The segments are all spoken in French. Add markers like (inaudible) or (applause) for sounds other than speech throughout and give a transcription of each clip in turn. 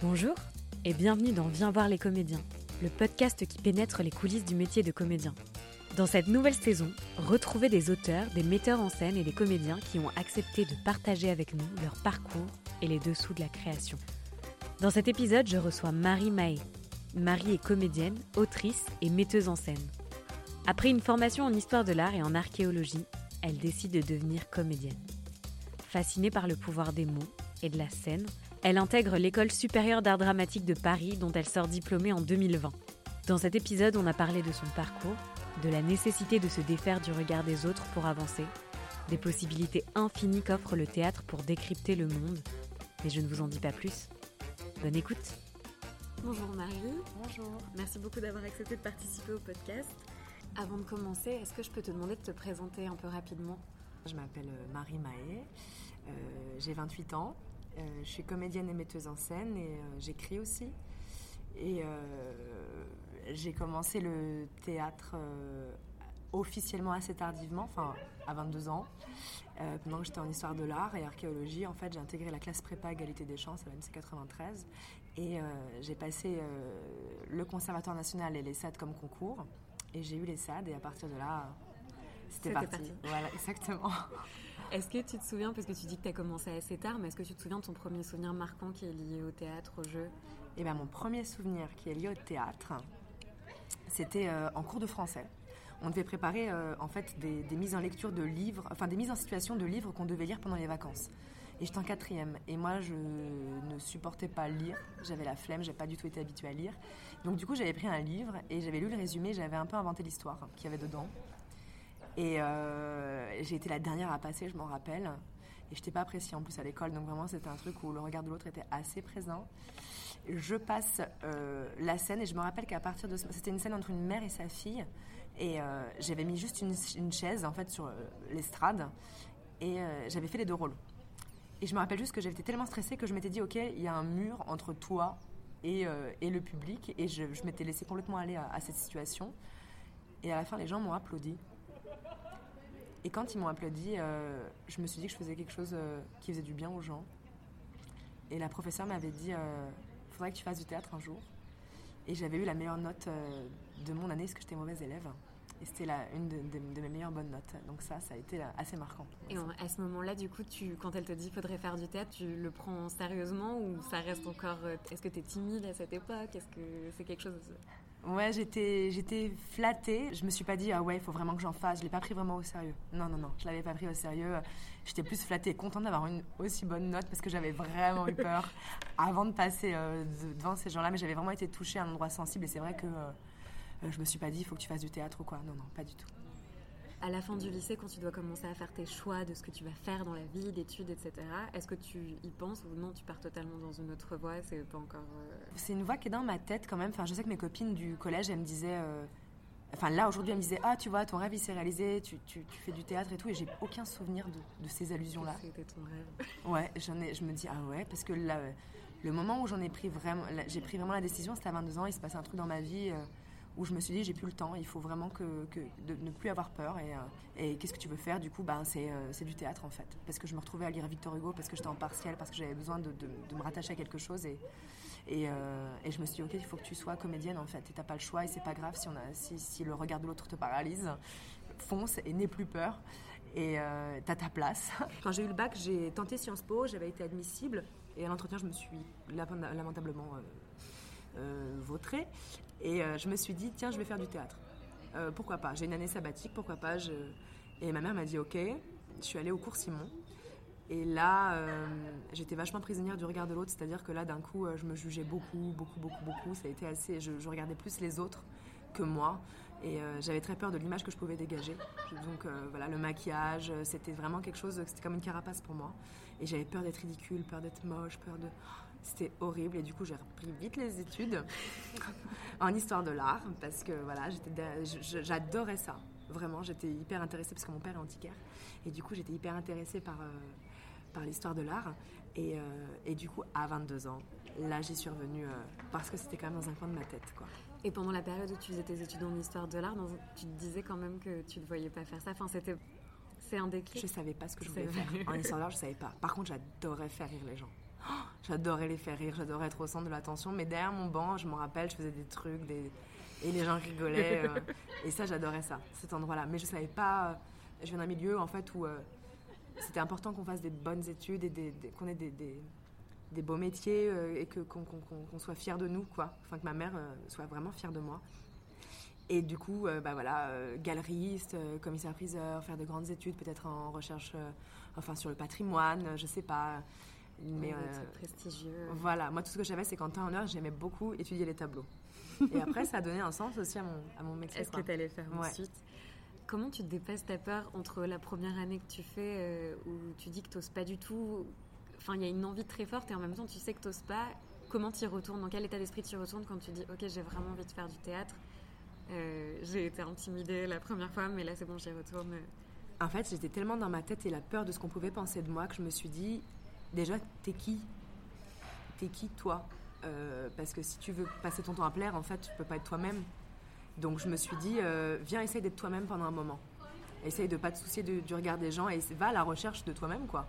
Bonjour et bienvenue dans Viens voir les comédiens, le podcast qui pénètre les coulisses du métier de comédien. Dans cette nouvelle saison, retrouvez des auteurs, des metteurs en scène et des comédiens qui ont accepté de partager avec nous leur parcours et les dessous de la création. Dans cet épisode, je reçois Marie Mahé. Marie est comédienne, autrice et metteuse en scène. Après une formation en histoire de l'art et en archéologie, elle décide de devenir comédienne. Fascinée par le pouvoir des mots et de la scène, elle intègre l'école supérieure d'art dramatique de Paris dont elle sort diplômée en 2020. Dans cet épisode, on a parlé de son parcours, de la nécessité de se défaire du regard des autres pour avancer, des possibilités infinies qu'offre le théâtre pour décrypter le monde. Mais je ne vous en dis pas plus. Bonne écoute. Bonjour Marie. Bonjour. Merci beaucoup d'avoir accepté de participer au podcast. Avant de commencer, est-ce que je peux te demander de te présenter un peu rapidement? Je m'appelle euh, Marie Mahé, euh, j'ai 28 ans, je suis comédienne et metteuse en scène et j'écris aussi. Et j'ai commencé le théâtre officiellement assez tardivement, enfin à 22 ans, pendant que j'étais en histoire de l'art et archéologie. En fait, j'ai intégré la classe prépa égalité des chances à l'MC 93 et j'ai passé le Conservatoire national et les SAD comme concours. Et j'ai eu les SAD et à partir de là, c'était parti. Voilà, (laughs) exactement. Est-ce que tu te souviens, parce que tu dis que tu as commencé assez tard, mais est-ce que tu te souviens de ton premier souvenir marquant qui est lié au théâtre, au jeu? Eh bien, mon premier souvenir qui est lié au théâtre, c'était euh, en cours de français. On devait préparer euh, en fait des, mises en lecture de livres, enfin des mises en situation de livres qu'on devait lire pendant les vacances. Et j'étais en quatrième. Et moi, je ne supportais pas lire. J'avais la flemme, j'ai pas du tout été habituée à lire. Donc du coup, j'avais pris un livre et j'avais lu le résumé. J'avais un peu inventé l'histoire qu'il y avait dedans. Et euh, j'ai été la dernière à passer, je m'en rappelle. Et je n'étais pas appréciée en plus à l'école. Donc vraiment, c'était un truc où le regard de l'autre était assez présent. Je passe euh, la scène et je me rappelle qu'à partir de... C'était une scène entre une mère et sa fille. Et euh, j'avais mis juste une, chaise en fait sur l'estrade. Et j'avais fait les deux rôles. Et je me rappelle juste que j'étais tellement stressée que je m'étais dit, ok, il y a un mur entre toi et, le public. Et je, je m'étais laissée complètement aller à, cette situation. Et à la fin, les gens m'ont applaudi. Et quand ils m'ont applaudi, euh, je me suis dit que je faisais quelque chose euh, qui faisait du bien aux gens. Et la professeure m'avait dit, il faudrait que tu fasses du théâtre un jour. Et j'avais eu la meilleure note de mon année parce que j'étais mauvaise élève. Et c'était une de, mes meilleures bonnes notes. Donc ça, ça a été assez marquant. Et à ce moment-là, du coup, quand elle te dit faudrait faire du théâtre, tu le prends sérieusement ou ça reste encore... Euh, est-ce que tu es timide à cette époque? Est-ce que c'est quelque chose... Ouais, j'étais, j'étais flattée. Je me suis pas dit, ah ouais, il faut vraiment que j'en fasse. Je l'ai pas pris vraiment au sérieux. Non, non, non, je l'avais pas pris au sérieux. J'étais plus flattée, contente d'avoir une aussi bonne note parce que j'avais vraiment eu peur (laughs) avant de passer euh, devant ces gens-là. Mais j'avais vraiment été touchée à un endroit sensible et c'est vrai que... Euh, euh, je me suis pas dit, il faut que tu fasses du théâtre ou quoi. Non, non, pas du tout. À la fin du lycée, quand tu dois commencer à faire tes choix de ce que tu vas faire dans la vie, d'études, etc., est-ce que tu y penses ou non, tu pars totalement dans une autre voie C'est pas encore. Euh, c'est une voie qui est dans ma tête quand même. Enfin, je sais que mes copines du collège, elles me disaient. Euh, enfin, là, aujourd'hui, elles me disaient Ah, tu vois, ton rêve, il s'est réalisé, tu, tu, fais du théâtre et tout. Et j'ai aucun souvenir de, de ces allusions-là. C'était ton rêve. (laughs) Ouais, j'en ai, je me dis Ah ouais, parce que là, le moment où j'en ai pris vraiment. J'ai pris vraiment la décision, c'était à 22 ans, il se passait un truc dans ma vie où je me suis dit j'ai plus le temps, il faut vraiment que, de ne plus avoir peur et, euh, qu'est-ce que tu veux faire? Du coup ben, euh, c'est du théâtre en fait parce que je me retrouvais à lire Victor Hugo parce que j'étais en partiel, parce que j'avais besoin de, de, me rattacher à quelque chose et, euh, et, je me suis dit ok il faut que tu sois comédienne en fait et t'as pas le choix et c'est pas grave si, on a, si, si le regard de l'autre te paralyse, fonce et n'aie plus peur et t'as ta place. (laughs) Quand j'ai eu le bac j'ai tenté Sciences Po, j'avais été admissible et à l'entretien je me suis lamentablement euh, vautré. Et euh, je me suis dit, tiens, je vais faire du théâtre. Euh, pourquoi pas? J'ai une année sabbatique, pourquoi pas? Et ma mère m'a dit, ok. Je suis allée au cours Simon. Et là, j'étais vachement prisonnière du regard de l'autre, c'est-à-dire que là, d'un coup, je me jugeais beaucoup, beaucoup, beaucoup, beaucoup. Ça a été assez. Je, regardais plus les autres que moi, et j'avais très peur de l'image que je pouvais dégager. Donc voilà, le maquillage, c'était vraiment quelque chose. C'était comme une carapace pour moi, et j'avais peur d'être ridicule, peur d'être moche, peur de. C'était horrible et du coup j'ai repris vite les études (laughs) en histoire de l'art parce que voilà, j'adorais ça. Vraiment, j'étais hyper intéressée parce que mon père est antiquaire et du coup j'étais hyper intéressée par, euh, par l'histoire de l'art. Et, euh, et, du coup, à 22 ans, là j'y suis revenue euh, parce que c'était quand même dans un coin de ma tête. Quoi. Et pendant la période où tu faisais tes études en histoire de l'art, tu te disais quand même que tu ne voyais pas faire ça. Enfin, c'était c'est un déclic. Je savais pas ce que je voulais faire. En histoire de l'art, je (laughs) savais pas. Par contre, j'adorais faire rire les gens. J'adorais les faire rire, j'adorais être au centre de l'attention. Mais derrière mon banc, je me rappelle, je faisais des trucs, des... et les gens rigolaient. euh, (laughs) et ça, j'adorais ça, cet endroit-là. Mais je savais pas. euh, je viens d'un milieu, en fait, où euh, c'était important qu'on fasse des bonnes études et des- des- qu'on ait des, des- beaux métiers et que, qu'on, qu'on- qu'on- qu'on soit fier de nous, quoi. Enfin, que ma mère soit vraiment fière de moi. Et du coup, euh, bah voilà, euh, galeriste, euh, commissaire-priseur, faire de grandes études, peut-être en recherche, enfin sur le patrimoine, je sais pas. Mais Mais euh, prestigieux. voilà, moi tout ce que j'avais, c'est qu'en temps en heure, j'aimais beaucoup étudier les tableaux. Et (laughs) après, ça a donné un sens aussi à mon, à mon métier. Est-ce que tu allais faire Ouais. ensuite? Comment tu te dépasses ta peur entre la première année que tu fais euh, où tu dis que tu n'oses pas du tout Enfin, il y a une envie très forte et en même temps, tu sais que tu n'oses pas. Comment tu y retournes? Dans quel état d'esprit tu y retournes quand tu dis Ok, j'ai vraiment envie de faire du théâtre? Euh, J'ai été intimidée la première fois, mais là, c'est bon, j'y retourne. En fait, j'étais tellement dans ma tête et la peur de ce qu'on pouvait penser de moi que je me suis dit, déjà, t'es qui? T'es qui, toi? Euh, Parce que si tu veux passer ton temps à plaire, en fait, tu peux pas être toi-même. Donc je me suis dit, euh, viens, essaye d'être toi-même pendant un moment. Essaye de pas te soucier du, regard des gens et va à la recherche de toi-même, quoi.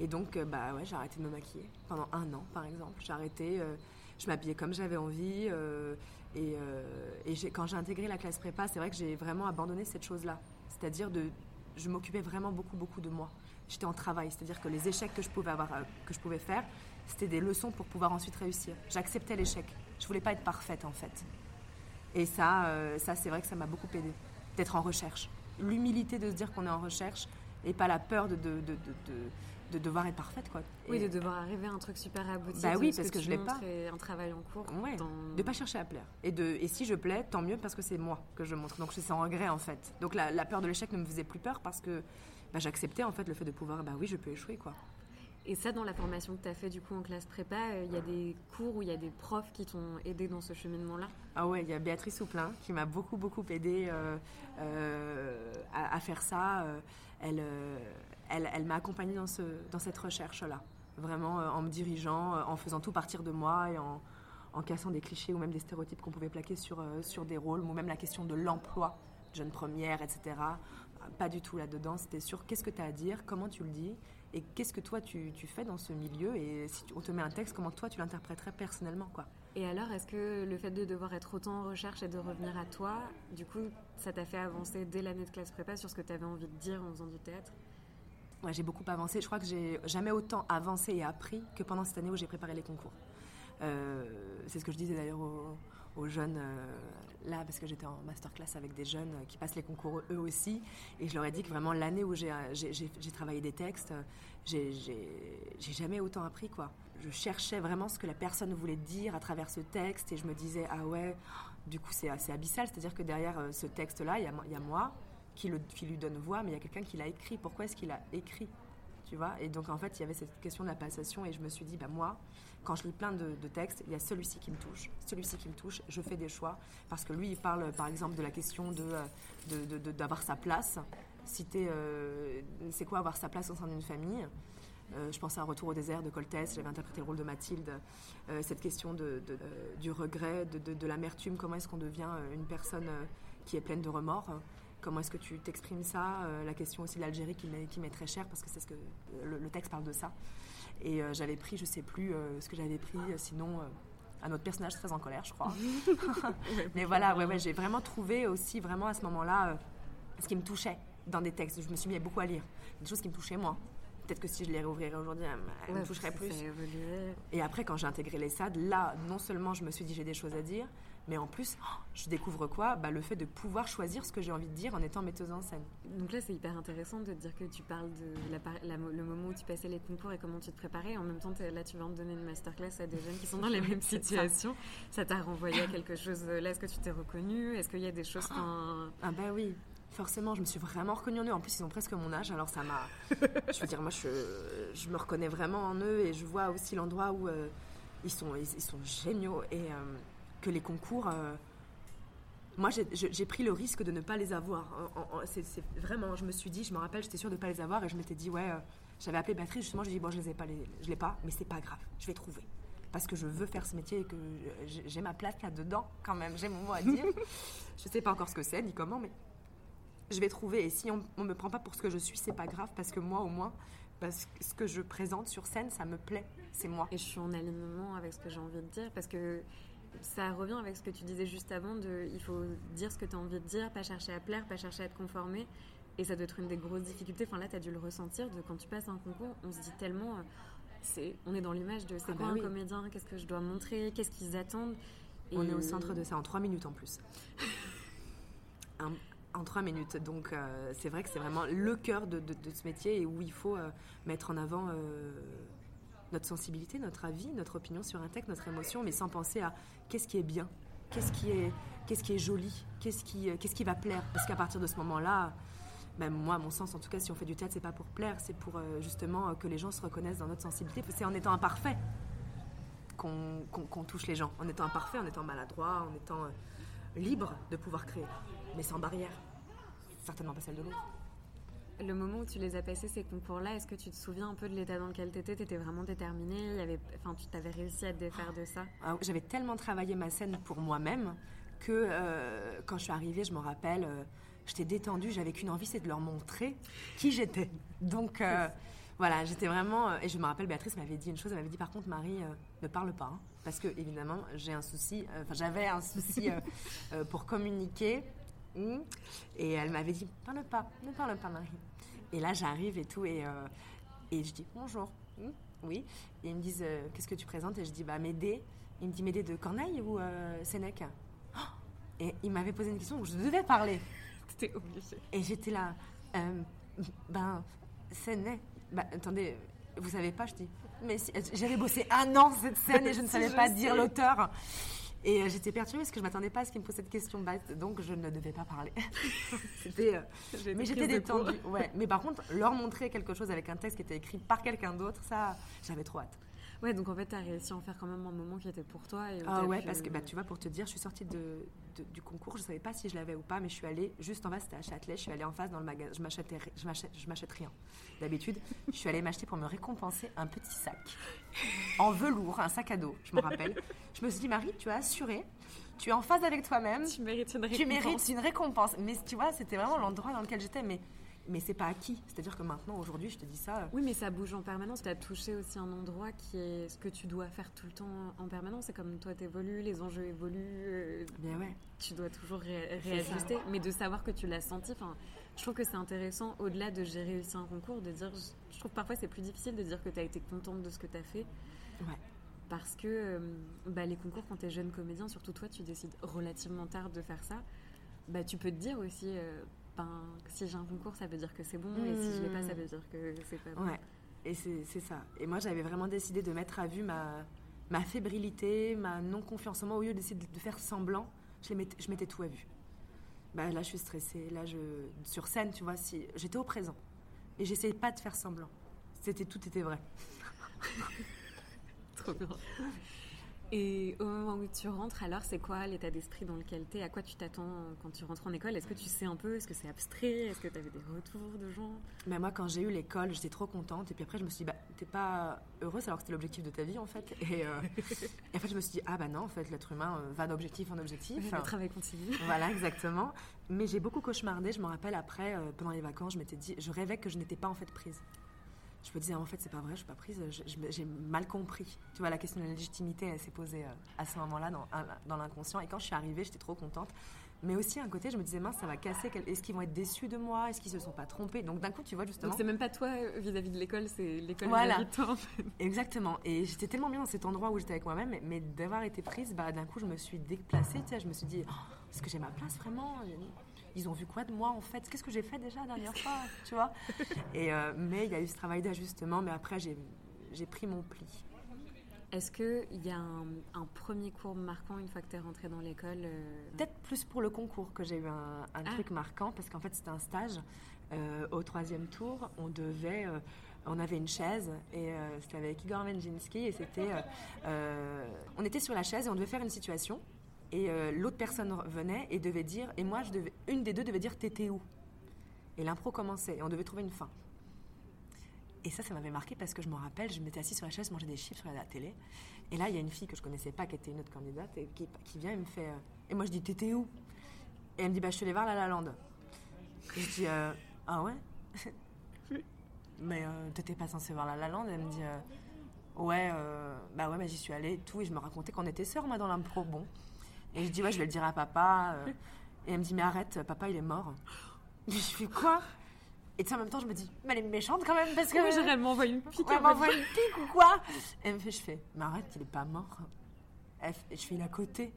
Et donc, euh, bah ouais, j'ai arrêté de me maquiller pendant un an, par exemple. J'ai arrêté, je m'habillais comme j'avais envie. et et quand j'ai intégré la classe prépa, c'est vrai que j'ai vraiment abandonné cette chose-là. C'est-à-dire de, je m'occupais vraiment beaucoup, beaucoup de moi. J'étais en travail, c'est-à-dire que les échecs que je pouvais avoir, euh, que je pouvais faire, c'était des leçons pour pouvoir ensuite réussir. J'acceptais l'échec. Je voulais pas être parfaite en fait. Et ça, euh, ça c'est vrai que ça m'a beaucoup aidé d'être en recherche. L'humilité de se dire qu'on est en recherche et pas la peur de, de, de, de, de- de devoir être parfaite quoi. Oui, Et de devoir arriver à un truc super abouti. Bah oui, ce parce que tu je l'ai pas. un travail en cours. Ouais, dans- de pas chercher à plaire. Et, de, et si je plais, tant mieux parce que c'est moi que je montre. Donc c'est sans regret en fait. Donc la, la peur de l'échec ne me faisait plus peur parce que bah, j'acceptais en fait le fait de pouvoir, bah oui, je peux échouer quoi. Et ça, dans la formation que tu as fait du coup en classe prépa, euh, il y a des cours où il y a des profs qui t'ont aidé dans ce cheminement-là? Ah ouais, il y a Béatrice Souplin qui m'a beaucoup, beaucoup aidé euh, euh, à, à faire ça. Euh, Elle, euh, elle, elle m'a accompagnée dans, ce, dans cette recherche-là. Vraiment euh, en me dirigeant, euh, en faisant tout partir de moi et en, en cassant des clichés ou même des stéréotypes qu'on pouvait plaquer sur, euh, sur des rôles, ou même la question de l'emploi, jeune première, etc. Pas du tout là-dedans. C'était sur qu'est-ce que tu as à dire, comment tu le dis, et qu'est-ce que toi tu, tu fais dans ce milieu, et si tu- on te met un texte, comment toi tu l'interpréterais personnellement. quoi. Et alors, est-ce que le fait de devoir être autant en recherche et de revenir à toi, du coup, ça t'a fait avancer dès l'année de classe prépa sur ce que tu avais envie de dire en faisant du théâtre? Ouais, j'ai beaucoup avancé. Je crois que j'ai jamais autant avancé et appris que pendant cette année où j'ai préparé les concours. Euh, c'est ce que je disais d'ailleurs aux, aux jeunes euh, là, parce que j'étais en masterclass avec des jeunes euh, qui passent les concours eux aussi. Et je leur ai dit que vraiment l'année où j'ai, j'ai travaillé des textes, euh, j'ai, jamais autant appris. quoi. Je cherchais vraiment ce que la personne voulait dire à travers ce texte et je me disais, ah ouais, du coup c'est assez abyssal. C'est-à-dire que derrière euh, ce texte-là, il y a, moi- qui, qui lui donne voix, mais il y a quelqu'un qui l'a écrit. Pourquoi est-ce qu'il a écrit? Tu vois? Et donc en fait, il y avait cette question de la passation et je me suis dit, bah moi, quand je lis plein de, textes, il y a celui-ci qui me touche. Celui-ci qui me touche, je fais des choix parce que lui, il parle par exemple de la question euh, de- de- d'avoir sa place. Citer, euh, c'est quoi avoir sa place au sein d'une famille? Euh, je pensais à Retour au désert de Coltès, j'avais interprété le rôle de Mathilde. Euh, cette question euh, du regret, de, l'amertume, comment est-ce qu'on devient une personne qui est pleine de remords? Comment est-ce que tu t'exprimes ça? La question aussi de l'Algérie qui m'est, très chère parce que c'est ce que le texte parle de ça. Et euh, j'avais pris, je sais plus euh, ce que j'avais pris, euh, sinon un autre personnage très en colère, je crois. (laughs) Mais voilà, ouais, ouais, j'ai vraiment trouvé aussi vraiment à ce moment-là ce qui me touchait dans des textes. Je me suis mis beaucoup à lire des choses qui me touchaient moi. Peut-être que si je les réouvrirais aujourd'hui, elles, me toucheraient plus. Et après, quand j'ai intégré les SAD, là, non seulement je me suis dit j'ai des choses à dire, mais en plus, oh, je découvre quoi? Bah, Le fait de pouvoir choisir ce que j'ai envie de dire en étant metteuse en scène. Donc là, c'est hyper intéressant de te dire que tu parles de la le moment où tu passais les concours et comment tu te préparais. En même temps, là, tu viens de donner une masterclass à des jeunes qui sont dans les mêmes (laughs) situations. Ça t'a renvoyé à quelque chose. Là, est-ce que tu t'es reconnue? Est-ce qu'il y a des choses. enfin, Ah bah oui, forcément, je me suis vraiment reconnue en eux. En plus, ils ont presque mon âge, alors ça m'a... (laughs) je veux dire, moi, je, je me reconnais vraiment en eux et je vois aussi l'endroit où euh, ils, sont, ils, ils sont géniaux et euh, que les concours... euh, moi, j'ai- j'ai j'ai pris le risque de ne pas les avoir. C'est vraiment, je me suis dit, je me rappelle, j'étais sûre de ne pas les avoir et je m'étais dit, ouais, euh, j'avais appelé Béatrice, justement, je lui ai dit, bon, je les ai pas, les, je l'ai pas, mais c'est pas grave, je vais trouver. Parce que je veux faire ce métier et que j'ai j'ai ma place là-dedans, quand même, j'ai mon mot à dire. (laughs) je sais pas encore ce que c'est, ni comment, mais je vais trouver. Et si on ne me prend pas pour ce que je suis, c'est pas grave, parce que moi, au moins, parce que ce que je présente sur scène, ça me plaît, c'est moi. Et je suis en alignement avec ce que j'ai envie de dire parce que ça revient avec ce que tu disais juste avant de il faut dire ce que tu as envie de dire, pas chercher à plaire, pas chercher à te conformer. Et ça doit être une des grosses difficultés. Enfin là, tu as dû le ressentir de quand tu passes un concours, on se dit tellement. c'est, on est dans l'image de c'est Ah quoi bah un oui. comédien, qu'est-ce que je dois montrer, qu'est-ce qu'ils attendent? On est au centre de ça en trois minutes en plus. (laughs) Un- en trois minutes. Donc euh, c'est vrai que c'est vraiment le cœur de, de- de ce métier et où il faut euh, mettre en avant euh, notre sensibilité, notre avis, notre opinion sur un texte, notre émotion, mais sans penser à qu'est-ce qui est bien, qu'est-ce qui est, qu'est-ce qui est joli, qu'est-ce qui, euh, qu'est-ce qui va plaire. Parce qu'à partir de ce moment-là, ben, moi, à mon sens, en tout cas, si on fait du théâtre, c'est pas pour plaire, c'est pour euh, justement euh, que les gens se reconnaissent dans notre sensibilité. C'est en étant imparfait qu'on qu'on- qu'on touche les gens, en étant imparfait, en étant maladroit, en étant libre de pouvoir créer, mais sans barrière. Certainement pas celle de l'autre. Le moment où tu les as passés, ces concours-là, est-ce que tu te souviens un peu de l'état dans lequel tu étais Tu étais vraiment déterminée il y avait... enfin, Tu t'avais réussi à te défaire de ça? Ah, J'avais tellement travaillé ma scène pour moi-même que euh, quand je suis arrivée, je me rappelle, euh, j'étais détendue, j'avais qu'une envie, c'est de leur montrer qui j'étais. Donc euh, voilà, j'étais vraiment. et je me rappelle, Béatrice m'avait dit une chose, elle m'avait dit par contre, Marie, ne parle pas. hein, parce que évidemment, j'ai un souci, enfin j'avais un souci (laughs) pour communiquer. Hmm. Et elle m'avait dit, parle pas, ne parle pas, Marie. Et là, j'arrive et tout, et, euh, et je dis, bonjour. Hmm, Oui. Et ils me disent, euh, qu'est-ce que tu présentes? Et je dis, bah, Médée. Il me dit, Médée de Corneille ou euh, Sénèque? Oh Et il m'avait posé une question où je devais parler. (laughs) C'était obligé. Et j'étais là, euh, ben, Sénèque. Bah, attendez, vous savez pas, je dis. Mais si- j'avais bossé un an cette scène et je ne (laughs) savais je pas sais. dire l'auteur. Et euh, j'étais perturbée parce que je m'attendais pas à ce qu'il me pose cette question bête, donc je ne devais pas parler. (laughs) C'était. euh, (laughs) mais j'étais détendue. Ouais. Mais par contre, leur montrer quelque chose avec un texte qui était écrit par quelqu'un d'autre, ça, j'avais trop hâte. Ouais, donc en fait, tu as réussi à en faire quand même un moment qui était pour toi. Et Ah ouais, pu- parce que bah, tu vois, pour te dire, je suis sortie de, de- du concours, je savais pas si je l'avais ou pas, mais je suis allée juste en bas, c'était à Châtelet, je suis allée en face dans le magasin, je m'achetais, je m'achète, rien. D'habitude, je suis allée m'acheter pour me récompenser un petit sac en velours, un sac à dos, je me rappelle. Je me suis dit, Marie, tu as assuré, tu es en phase avec toi-même, Tu mérites une tu récompense. mérites une récompense. Mais tu vois, c'était vraiment l'endroit dans lequel j'étais, mais, mais c'est pas acquis. C'est-à-dire que maintenant, aujourd'hui, je te dis ça. euh, Oui, mais ça bouge en permanence. Tu as touché aussi un endroit qui est ce que tu dois faire tout le temps en permanence. C'est comme toi, tu évolues, les enjeux évoluent, euh, Bien ouais. tu dois toujours ré- réajuster. Mais de savoir que tu l'as senti, je trouve que c'est intéressant, au-delà de j'ai réussi un concours, de dire. Je, trouve parfois c'est plus difficile de dire que tu as été contente de ce que tu as fait. Ouais. Parce que euh, bah, les concours, quand tu es jeune comédien, surtout toi, tu décides relativement tard de faire ça. Bah, tu peux te dire aussi, euh, ben, si j'ai un concours, ça veut dire que c'est bon, et si je l'ai pas, ça veut dire que c'est pas bon. Ouais, et c'est c'est ça. Et moi, j'avais vraiment décidé de mettre à vue ma, ma fébrilité, ma non-confiance en moi. Au lieu d'essayer de de faire semblant, je, les mettais, je mettais tout à vue. Bah, là, je suis stressée. Là, je, sur scène, tu vois, si, j'étais au présent. Et j'essayais pas de faire semblant. C'était, tout était vrai. (laughs) Trop bien. Et au moment où tu rentres, alors, c'est quoi l'état d'esprit dans lequel tu es À quoi tu t'attends quand tu rentres en école? Est-ce que tu sais un peu? Est-ce que c'est abstrait? Est-ce que tu avais des retours de gens? Mais moi, quand j'ai eu l'école, j'étais trop contente. Et puis après, je me suis dit, bah, t'es pas heureuse alors que c'était l'objectif de ta vie, en fait. Et, euh, (laughs) et en fait, je me suis dit, ah bah non, en fait, l'être humain euh, va d'objectif en objectif. Le travail continue. (laughs) Voilà, exactement. Mais j'ai beaucoup cauchemardé. Je me rappelle après, euh, pendant les vacances, je m'étais dit, je rêvais que je n'étais pas en fait prise. Je me disais, en fait, c'est pas vrai, je suis pas prise. J'ai mal compris. Tu vois, la question de la légitimité, elle s'est posée euh, à ce moment-là dans, dans l'inconscient. Et quand je suis arrivée, j'étais trop contente. Mais aussi, un côté, je me disais, mince, ça va casser. Est-ce qu'ils vont être déçus de moi? Est-ce qu'ils se sont pas trompés? Donc, d'un coup, tu vois, justement. Donc c'est même pas toi euh, vis-à-vis de l'école, c'est l'école Voilà. vis-à-vis de toi. en fait. Exactement. Et j'étais tellement bien dans cet endroit où j'étais avec moi-même, mais, mais d'avoir été prise, bah, d'un coup, je me suis déplacée. Tu sais, je me suis dit, Oh, est-ce que j'ai ma place vraiment Ils ont vu quoi de moi en fait? Qu'est-ce que j'ai fait déjà la dernière fois Tu vois? (laughs) Et euh, mais il y a eu ce travail d'ajustement, mais après j'ai pris mon pli. Est-ce qu'il y a un, un premier cours marquant une fois que tu es rentrée dans l'école euh, Peut-être plus pour le concours que j'ai eu un, un Ah. truc marquant, parce qu'en fait c'était un stage. Euh, au troisième tour, on devait, on avait une chaise et euh, c'était avec Igor Menjinski et c'était, euh, euh, on était sur la chaise et on devait faire une situation et euh, l'autre personne venait et devait dire et moi je devais, une des deux devait dire t'étais où? Et l'impro commençait et on devait trouver une fin. Et ça, ça m'avait marqué parce que je me rappelle, je m'étais assise sur la chaise, manger des chips sur la télé. Et là, il y a une fille que je connaissais pas, qui était une autre candidate, qui, vient et me fait. euh, et moi, je dis, t'étais où? Et elle me dit, bah, je suis allée voir La La Land. Et je dis, euh, ah ouais? (laughs) Mais t'étais pas censée voir La La Land? Elle me dit, ouais, bah ouais, bah, j'y suis allée et tout. Et je me racontais qu'on était sœurs, moi, dans l'impro. Bon. Et je dis, ouais, je vais le dire à papa. euh. et elle me dit, mais arrête, papa, il est mort. Je fais quoi? Et tu sais, en même temps, je me dis, mais elle est méchante quand même, parce que. Oui, j'ai réellement envoyé une pique. Ouais, elle m'envoie une pique ou quoi? Elle me fait, je fais, mais arrête, il est pas mort. Elle fait- je fais, il est à côté.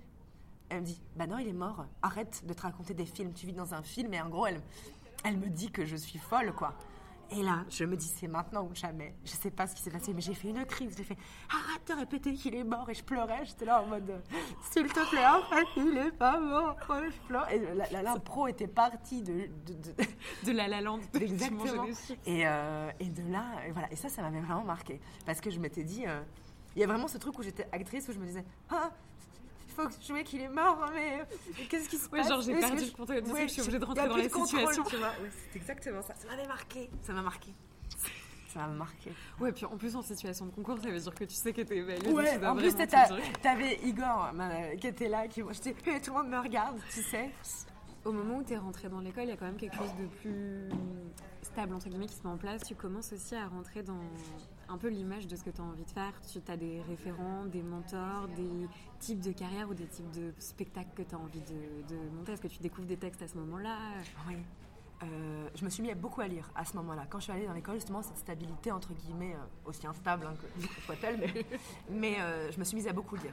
Elle me dit, bah non, il est mort. Arrête de te raconter des films. Tu vis dans un film et en gros, elle, elle me dit que je suis folle, quoi. Et là, je me dis, c'est maintenant ou jamais. Je sais pas ce qui s'est passé, mais j'ai fait une crise. J'ai fait, arrête de répéter qu'il est mort. Et je pleurais. J'étais là en mode, s'il te plaît, arrête, il est pas mort. Je pleure. Et la, la, l'impro était partie de- de- de, (laughs) De La La. Exactement. Et, euh, et de là, et voilà. Et ça, ça m'avait vraiment marqué. Parce que je m'étais dit, euh, il y a vraiment ce truc où j'étais actrice, où je me disais, ah, faut que je jouer qu'il est mort, mais qu'est-ce qui se Ouais, passe genre, j'ai perdu que le contrôle de ça, Ouais, je suis obligée de rentrer dans la situation. tu vois. Ouais, c'est exactement ça. Ça m'avait marqué. Ça m'a marqué. Ça m'a marqué. Ouais, puis en plus, en situation de concours, ça veut dire que tu sais que t'es évaluée. Ouais, en plus, t'avais Igor ma- qui était là, qui Eh, (laughs) tout le monde me regarde, tu sais. Au moment où tu es rentrée dans l'école, il y a quand même quelque chose de plus stable, entre guillemets, qui se met en place. Tu commences aussi à rentrer dans un peu l'image de ce que tu as envie de faire. Tu as des référents, des mentors, des types de carrières ou des types de spectacles que tu as envie de, de monter? Est-ce que tu découvres des textes à ce moment-là? Oui. Euh, je me suis mis à beaucoup à lire à ce moment-là. Quand je suis allée dans l'école, justement, cette stabilité, entre guillemets, euh, aussi instable hein, que soit-elle, mais, (laughs) mais, euh, je me suis mise à beaucoup lire.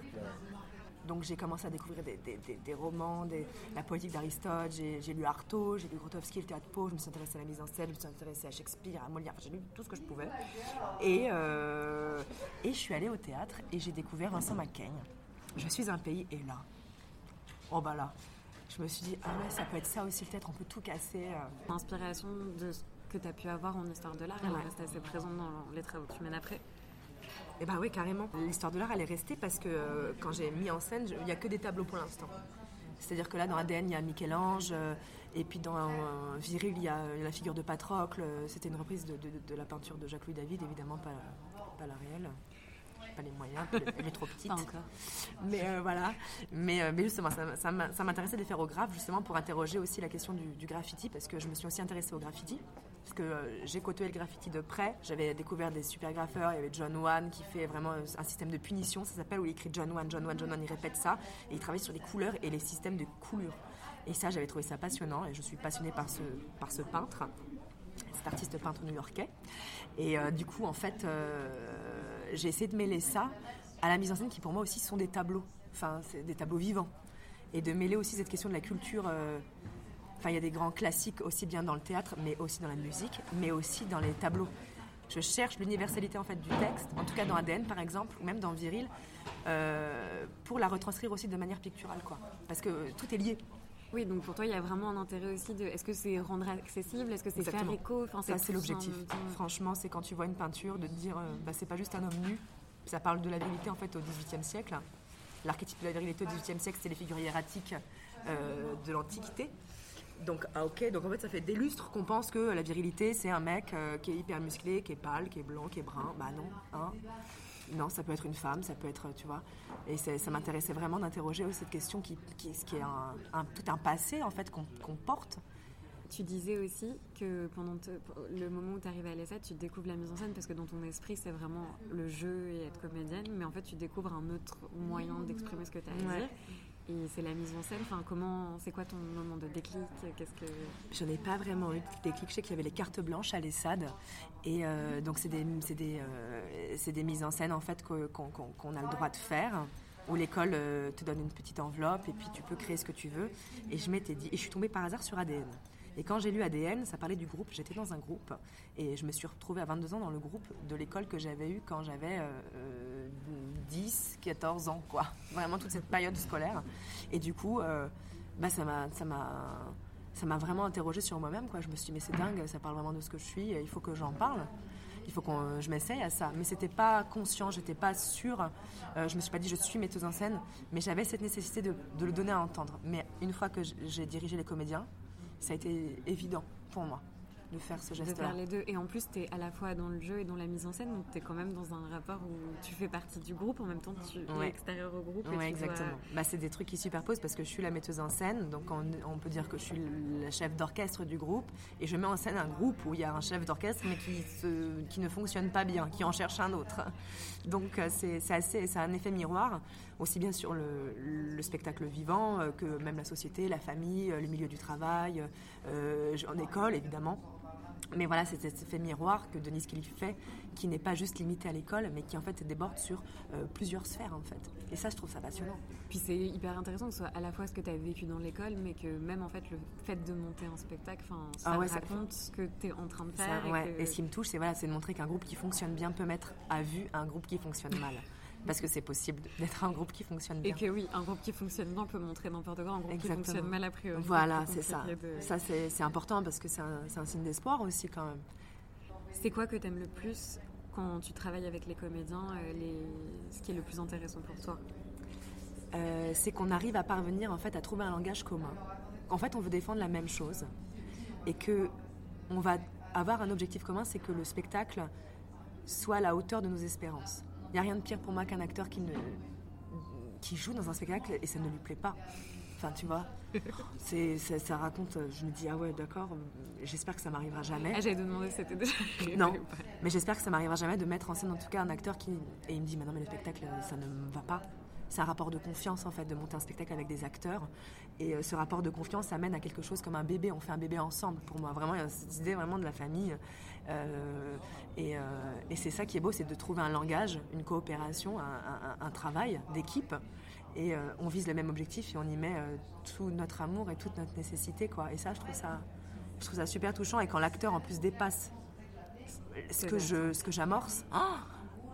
Donc j'ai commencé à découvrir des, des- des- des romans, la poétique d'Aristote, j'ai lu Artaud, j'ai lu Grotowski, le théâtre Pau, je me suis intéressée à la mise en scène, je me suis intéressée à Shakespeare, à Molière, Enfin, j'ai lu tout ce que je pouvais. Et, euh, et je suis allée au théâtre et j'ai découvert Vincent Macaigne. Je suis un pays et là, oh bah là, je me suis dit, ah ouais, ça peut être ça aussi le théâtre, on peut tout casser. euh. L'inspiration de ce que tu as pu avoir en histoire de l'art, elle Ouais. reste assez présente dans les travaux que tu mènes après. Eh ben oui, carrément. L'histoire de l'art, elle est restée parce que euh, quand j'ai mis en scène, il n'y a que des tableaux pour l'instant. C'est-à-dire que là, dans ADN, il y a Michel-Ange, euh, et puis dans euh, Viril, il y a la figure de Patrocle. C'était une reprise de, de- de la peinture de Jacques-Louis David, évidemment pas, pas la réelle. Pas les moyens, elle est- trop petite. (laughs) Pas encore. Mais euh, voilà. Mais, euh, mais justement, ça, m'intéressait de les faire au graphe, justement pour interroger aussi la question du, du graffiti, parce que je me suis aussi intéressée au graffiti. Parce que euh, j'ai côtoyé le graffiti de près. J'avais découvert des super graffeurs. Il y avait John Wan qui fait vraiment euh, un système de punition, ça s'appelle, où il écrit John Wan, John Wan, John Wan, il répète ça. Et il travaille sur les couleurs et les systèmes de coulures. Et ça, j'avais trouvé ça passionnant. Et je suis passionnée par ce, par ce peintre, cet artiste peintre new-yorkais. Et euh, du coup, en fait, j'ai essayé de mêler ça à la mise en scène qui, pour moi aussi, sont des tableaux. Enfin, c'est des tableaux vivants. Et de mêler aussi cette question de la culture. Enfin, il y a des grands classiques aussi bien dans le théâtre, mais aussi dans la musique, mais aussi dans les tableaux. Je cherche l'universalité en fait du texte, en tout cas dans ADN par exemple, ou même dans Viril, euh, pour la retranscrire aussi de manière picturale, quoi. Parce que tout est lié. Oui, donc pour toi, il y a vraiment un intérêt aussi de. Est-ce que c'est rendre accessible Est-ce que c'est faire écho? Enfin, Ça, c'est l'objectif. temps. Franchement, c'est quand tu vois une peinture de te dire, euh, bah, c'est pas juste un homme nu. Ça parle de la virilité en fait au XVIIIe siècle. L'archétype de la virilité au XVIIIe siècle, c'est les figures hiératiques euh, de l'Antiquité. Donc, ah, ok, donc en fait, ça fait des lustres qu'on pense que la virilité, c'est un mec euh, qui est hyper musclé, qui est pâle, qui est blanc, qui est brun. Bah non, hein. Non, ça peut être une femme, ça peut être, tu vois. Et ça m'intéressait vraiment d'interroger aussi cette question qui, qui, qui est un, un- tout un passé en fait qu'on porte. Tu disais aussi que pendant te- le moment où tu arrives à l'ESA, tu découvres la mise en scène parce que dans ton esprit, c'est vraiment le jeu et être comédienne, mais en fait, tu découvres un autre moyen d'exprimer ce que tu as à Ouais. Et c'est la mise en scène. Enfin, comment, c'est quoi ton moment de déclic Qu'est-ce que Je n'ai pas vraiment eu de déclic. Je sais qu'il y avait les cartes blanches à l'ESSAD. Et euh, donc, c'est des, c'est des, euh, c'est des mises en scène en fait qu'on- qu'on a le droit de faire. Où l'école euh, te donne une petite enveloppe et puis tu peux créer ce que tu veux. Et je m'étais dit, et je suis tombée par hasard sur ADN. Et quand j'ai lu ADN, ça parlait du groupe. J'étais dans un groupe et je me suis retrouvée à 22 ans dans le groupe de l'école que j'avais eu quand j'avais euh, euh, 10, 14 ans, quoi. Vraiment toute cette période scolaire. Et du coup, euh, bah, ça m'a, ça m'a, ça m'a vraiment interrogée sur moi-même, quoi. Je me suis dit, mais c'est dingue, ça parle vraiment de ce que je suis. Il faut que j'en parle. Il faut que je m'essaye à ça. Mais c'était pas conscient, j'étais pas sûre. Euh, je me suis pas dit, je suis metteuse en scène. Mais j'avais cette nécessité de, le donner à entendre. Mais une fois que j'ai dirigé les comédiens, ça a été évident pour moi. de faire ce de geste-là. faire les deux. Et en plus, tu es à la fois dans le jeu et dans la mise en scène, donc tu es quand même dans un rapport où tu fais partie du groupe, en même temps tu es extérieur au groupe. dois- exactement. Bah, c'est des trucs qui superposent parce que je suis la metteuse en scène, donc on, on peut dire que je suis la chef d'orchestre du groupe et je mets en scène un groupe où il y a un chef d'orchestre mais qui, se- qui ne fonctionne pas bien, qui en cherche un autre. Donc euh, c'est c'est assez, c'est un effet miroir, aussi bien sur le, le spectacle vivant euh, que même la société, la famille, euh, le milieu du travail, euh, en école évidemment. Mais voilà, c'est cet effet miroir que Denise Kelly fait, qui n'est pas juste limité à l'école, mais qui en fait déborde sur euh, plusieurs sphères en fait. Et ça, je trouve ça passionnant. Puis c'est hyper intéressant que ce soit à la fois ce que tu as vécu dans l'école, mais que même en fait le fait de monter un spectacle, enfin, ça Ah ouais, ça- raconte ce que tu es en train de Ça, faire. ouais. et que- Et ce qui me touche, c'est voilà, c'est de montrer qu'un groupe qui fonctionne bien peut mettre à vue un groupe qui fonctionne mal. Parce que c'est possible d'être un groupe qui fonctionne Et bien. que oui, un groupe qui fonctionne bien peut montrer n'importe quoi, un groupe Exactement. qui fonctionne mal a priori. Voilà, c'est ça. de- Ça, c'est important parce que c'est un, signe d'espoir aussi quand même. C'est quoi que tu aimes le plus quand tu travailles avec les comédiens, euh, les... ce qui est le plus intéressant pour toi? Euh, c'est qu'on arrive à parvenir en fait à trouver un langage commun. En fait, on veut défendre la même chose et que on va avoir un objectif commun, c'est que le spectacle soit à la hauteur de nos espérances. Il n'y a rien de pire pour moi qu'un acteur qui ne qui joue dans un spectacle et ça ne lui plaît pas. Enfin, tu vois, c'est ça, ça raconte. Je me dis ah ouais, d'accord. J'espère que ça m'arrivera jamais. Ah, j'avais demandé si c'était déjà Non. Mais j'espère que ça m'arrivera jamais de mettre en scène en tout cas un acteur qui et il me dit mais non mais le spectacle ça ne me va pas. C'est un rapport de confiance en fait de monter un spectacle avec des acteurs et euh, ce rapport de confiance amène à quelque chose comme un bébé. On fait un bébé ensemble pour moi. Vraiment il y a cette idée vraiment de la famille Euh, et, euh, et c'est ça qui est beau, c'est de trouver un langage, une coopération, un, un- un travail d'équipe. Et euh, on vise le même objectif et on y met tout notre amour et toute notre nécessité quoi. Et ça je trouve ça je trouve ça super touchant et quand l'acteur en plus dépasse ce que je ce que j'amorce ah,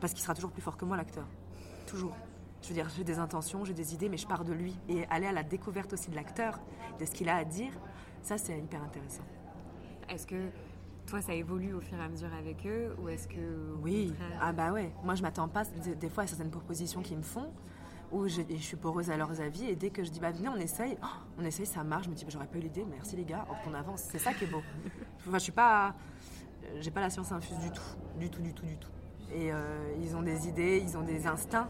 parce qu'il sera toujours plus fort que moi l'acteur toujours je veux dire j'ai des intentions j'ai des idées mais je pars de lui. Et aller à la découverte aussi de l'acteur de ce qu'il a à dire ça c'est hyper intéressant. Est-ce que toi, ça évolue au fur et à mesure avec eux ou est-ce que. oui. contraire- ah bah ouais. Moi je m'attends pas des, des fois à certaines propositions qu'ils me font où je, suis poreuse à leurs avis et dès que je dis bah venez on essaye. Oh, on essaye ça marche. Je me dis bah, j'aurais pas eu l'idée. Merci les gars. Hop on avance. C'est ça qui est beau. (laughs) Enfin, je suis pas j'ai pas la science infuse du tout. Du tout du tout du tout. Et euh, ils ont des idées ils ont des instincts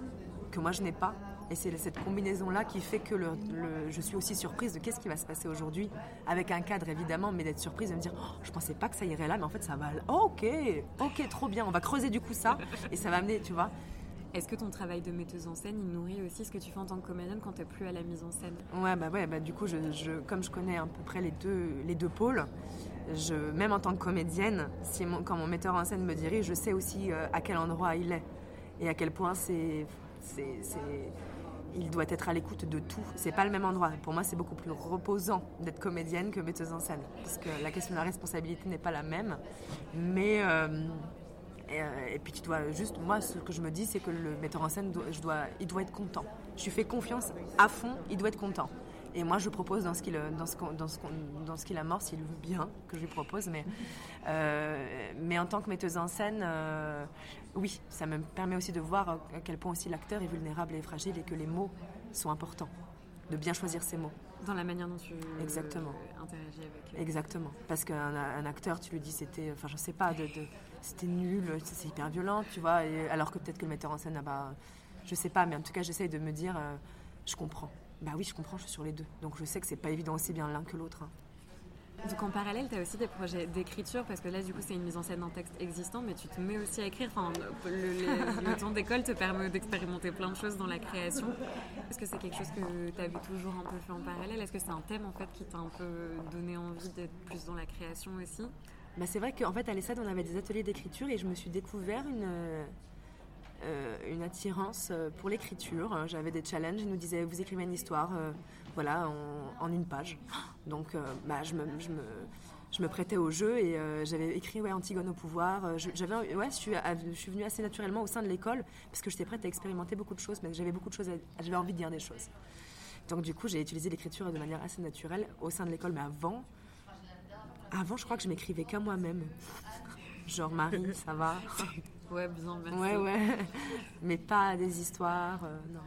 que moi je n'ai pas. Et c'est cette combinaison là qui fait que le, le- je suis aussi surprise de qu'est-ce qui va se passer aujourd'hui avec un cadre évidemment mais d'être surprise de me dire oh, je pensais pas que ça irait là mais en fait ça va oh, ok ok trop bien. On va creuser du coup ça et ça va amener tu vois. Est-ce que ton travail de metteuse en scène, il nourrit aussi ce que tu fais en tant que comédienne quand tu plus à la mise en scène? Ouais, bah ouais, bah du coup, je, je- comme je connais à peu près les deux, les deux pôles, je, même en tant que comédienne, si mon- quand mon metteur en scène me dirige, je sais aussi euh, à quel endroit il est et à quel point c'est, il doit être à l'écoute de tout. C'est pas le même endroit. Pour moi, c'est beaucoup plus reposant d'être comédienne que metteuse en scène, parce que la question de la responsabilité n'est pas la même. Mais euh, et, puis tu dois juste, moi, ce que je me dis, c'est que le metteur en scène, je dois, il doit être content. Je lui fais confiance à fond, il doit être content. Et moi, je propose dans ce qu'il, dans ce, dans ce, amorce, s'il veut bien que je lui propose. Mais, euh, mais en tant que metteuse en scène, euh, oui, ça me permet aussi de voir à quel point aussi l'acteur est vulnérable et fragile et que les mots sont importants. De bien choisir ses mots. Dans la manière dont tu Exactement. euh, interagis avec eux Exactement. Parce qu'un un acteur, tu lui dis c'était, enfin je sais pas, de, de- c'était nul, c'est c'est hyper violent, tu vois. et alors que peut-être que le metteur en scène, ah bah, je sais pas, mais en tout cas j'essaye de me dire, euh, je comprends. Bah oui, je comprends, je suis sur les deux. Donc je sais que c'est pas évident aussi bien l'un que l'autre. hein. Donc en parallèle, tu as aussi des projets d'écriture, parce que là, du coup, c'est une mise en scène d'un texte existant, mais tu te mets aussi à écrire. Enfin, le, le- (laughs) le temps d'école te permet d'expérimenter plein de choses dans la création. Est-ce que c'est quelque chose que tu avais toujours un peu fait en parallèle? Est-ce que c'est un thème, en fait, qui t'a un peu donné envie d'être plus dans la création aussi? Bah, c'est vrai qu'en fait à l'ESSAD on avait des ateliers d'écriture et je me suis découvert une, euh, une attirance euh, pour l'écriture. J'avais des challenges, ils nous disaient vous écrivez une histoire euh, voilà, en, en une page. Donc euh, bah, je, me, je, me, je me prêtais au jeu et euh, j'avais écrit ouais, Antigone au pouvoir. Euh, je- J'avais, ouais, je, suis, je suis venue assez naturellement au sein de l'école parce que j'étais prête à expérimenter beaucoup de choses, mais j'avais beaucoup de choses, à- j'avais envie de dire des choses. Donc du coup j'ai utilisé l'écriture de manière assez naturelle au sein de l'école, mais avant, avant je crois que je m'écrivais qu'à moi-même. Genre Marie, ça va? (laughs) Ouais, bien, merci. Ouais, ouais. Mais pas des histoires, euh, non.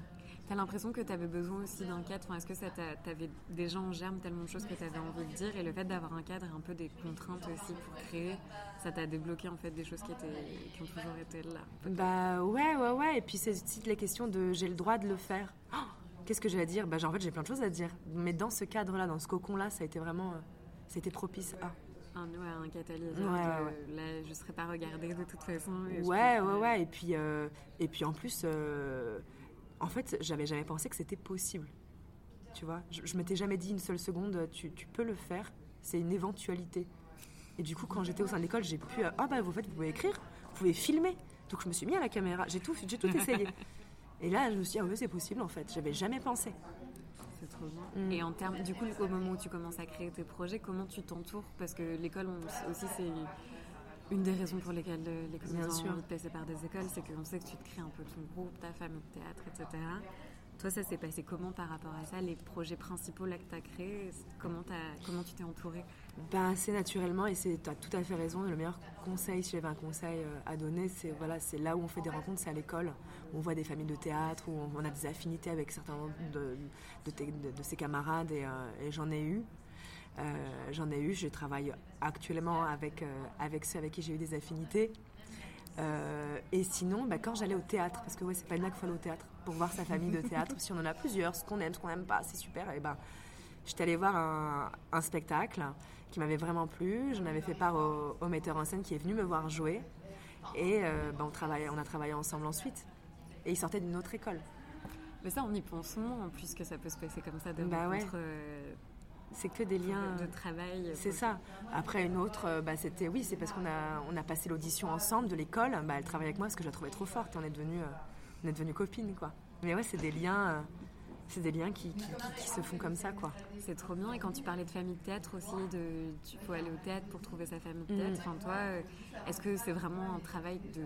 T'as l'impression que tu avais besoin aussi d'un cadre? Enfin, Est-ce que ça t'avais déjà en germe tellement de choses que tu avais envie de dire? Et le fait d'avoir un cadre et un peu des contraintes aussi pour créer, ça t'a débloqué en fait des choses qui, étaient, qui ont toujours été là Bah ouais, ouais, ouais. Et puis c'est aussi les questions de j'ai le droit de le faire. Oh, qu'est-ce que j'ai à dire? Bah en fait j'ai plein de choses à dire. Mais dans ce cadre-là, dans ce cocon-là, ça a été vraiment... Euh, ça a été propice à un, ouais, un catalyseur. Ouais, Là, je serais pas regardée de toute façon. Ouais, ouais, ouais. Et puis, euh, et puis en plus, euh, en fait, j'avais jamais pensé que c'était possible. Tu vois, je, je m'étais jamais dit une seule seconde, tu, tu peux le faire, c'est une éventualité. Et du coup, quand j'étais au sein de l'école, j'ai pu. Ah, bah, vous, faites, vous pouvez écrire, vous pouvez filmer. Donc, je me suis mis à la caméra, j'ai tout, j'ai tout essayé. (laughs) Et là, je me suis dit, ah oui, c'est possible en fait. J'avais jamais pensé. C'est trop bien. Mm. Et en termes, du coup, au moment où tu commences à créer tes projets, comment tu t'entoures? Parce que l'école aussi, c'est une des raisons pour lesquelles les comédiens ont envie de passer par des écoles, c'est qu'on sait que tu te crées un peu ton groupe, ta famille de théâtre, etc. Toi, ça s'est passé comment par rapport à ça Les projets principaux là que tu as créés, comment, as, comment tu t'es entouré ben, Assez naturellement, et tu as tout à fait raison. Le meilleur conseil, si j'avais un conseil euh, à donner, c'est voilà, là où on fait des rencontres, c'est à l'école. On voit des familles de théâtre, où on a des affinités avec certains de, de, de, ses camarades, et, euh, et j'en ai eu. Euh, j'en ai eu, je travaille actuellement avec, euh, avec ceux avec qui j'ai eu des affinités. Euh, et sinon, bah, quand j'allais au théâtre, parce que ouais, c'est pas une blague, il faut aller au théâtre pour voir sa famille de théâtre. (laughs) si on en a plusieurs, ce qu'on aime, ce qu'on n'aime pas, c'est super. Et ben, j'étais allée voir un, un spectacle qui m'avait vraiment plu. J'en avais fait part au, metteur en scène qui est venu me voir jouer. Et bah, on, travaillait, on a travaillé ensemble ensuite. Et il sortait d'une autre école. Mais ça, on y pense moins, en plus que ça peut se passer comme ça, de bah c'est que des liens de travail. C'est ça. Après une autre, euh, bah, c'était oui, c'est parce qu'on a on a passé l'audition ensemble de l'école. Bah, elle travaille avec moi parce que je la trouvais trop forte. on est devenus euh, on est devenus copines quoi. Mais ouais, c'est des liens. Euh, c'est des liens qui, qui, se font comme ça, quoi. C'est trop bien. Et quand tu parlais de famille de théâtre aussi, de, tu faut aller au théâtre pour trouver sa famille de théâtre. Mm. Enfin, toi, est-ce que c'est vraiment un travail de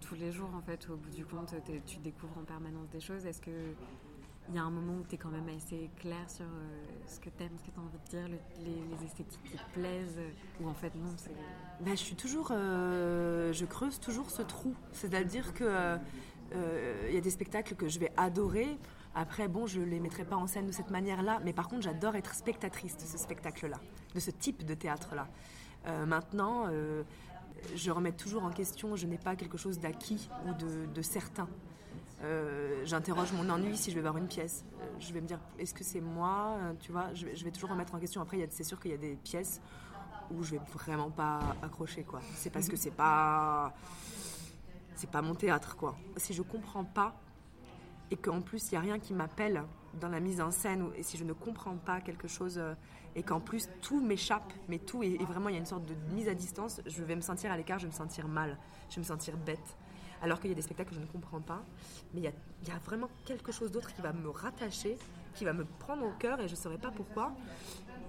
tous les jours, en fait, au bout du compte, tu découvres en permanence des choses? Est-ce que il y a un moment où tu es quand même assez clair sur euh, ce que tu aimes, ce que tu as envie de dire, les, esthétiques qui te plaisent, ou en fait non c'est... Ben, je suis toujours... Euh, je creuse toujours ce trou. C'est-à-dire que euh, il y a des spectacles que je vais adorer. Après, bon, je ne les mettrai pas en scène de cette manière-là, mais par contre, j'adore être spectatrice de ce spectacle-là, de ce type de théâtre-là. maintenant, je remets toujours en question, je n'ai pas quelque chose d'acquis ou de certain. Euh, j'interroge mon ennui si je vais voir une pièce. Euh, je vais me dire, est-ce que c'est moi euh, Tu vois, je vais, toujours remettre en question. Après, c'est sûr qu'il y a des pièces où je vais vraiment pas accrocher. C'est parce que c'est pas, c'est pas mon théâtre. Si je comprends pas et qu'en plus il y a rien qui m'appelle dans la mise en scène, et si je ne comprends pas quelque chose et qu'en plus tout m'échappe, mais tout est, vraiment il y a une sorte de mise à distance, je vais me sentir à l'écart, je vais me sentir mal, je vais me sentir bête alors qu'il y a des spectacles que je ne comprends pas. Mais il y a, vraiment quelque chose d'autre qui va me rattacher, qui va me prendre au cœur et je ne saurais pas pourquoi.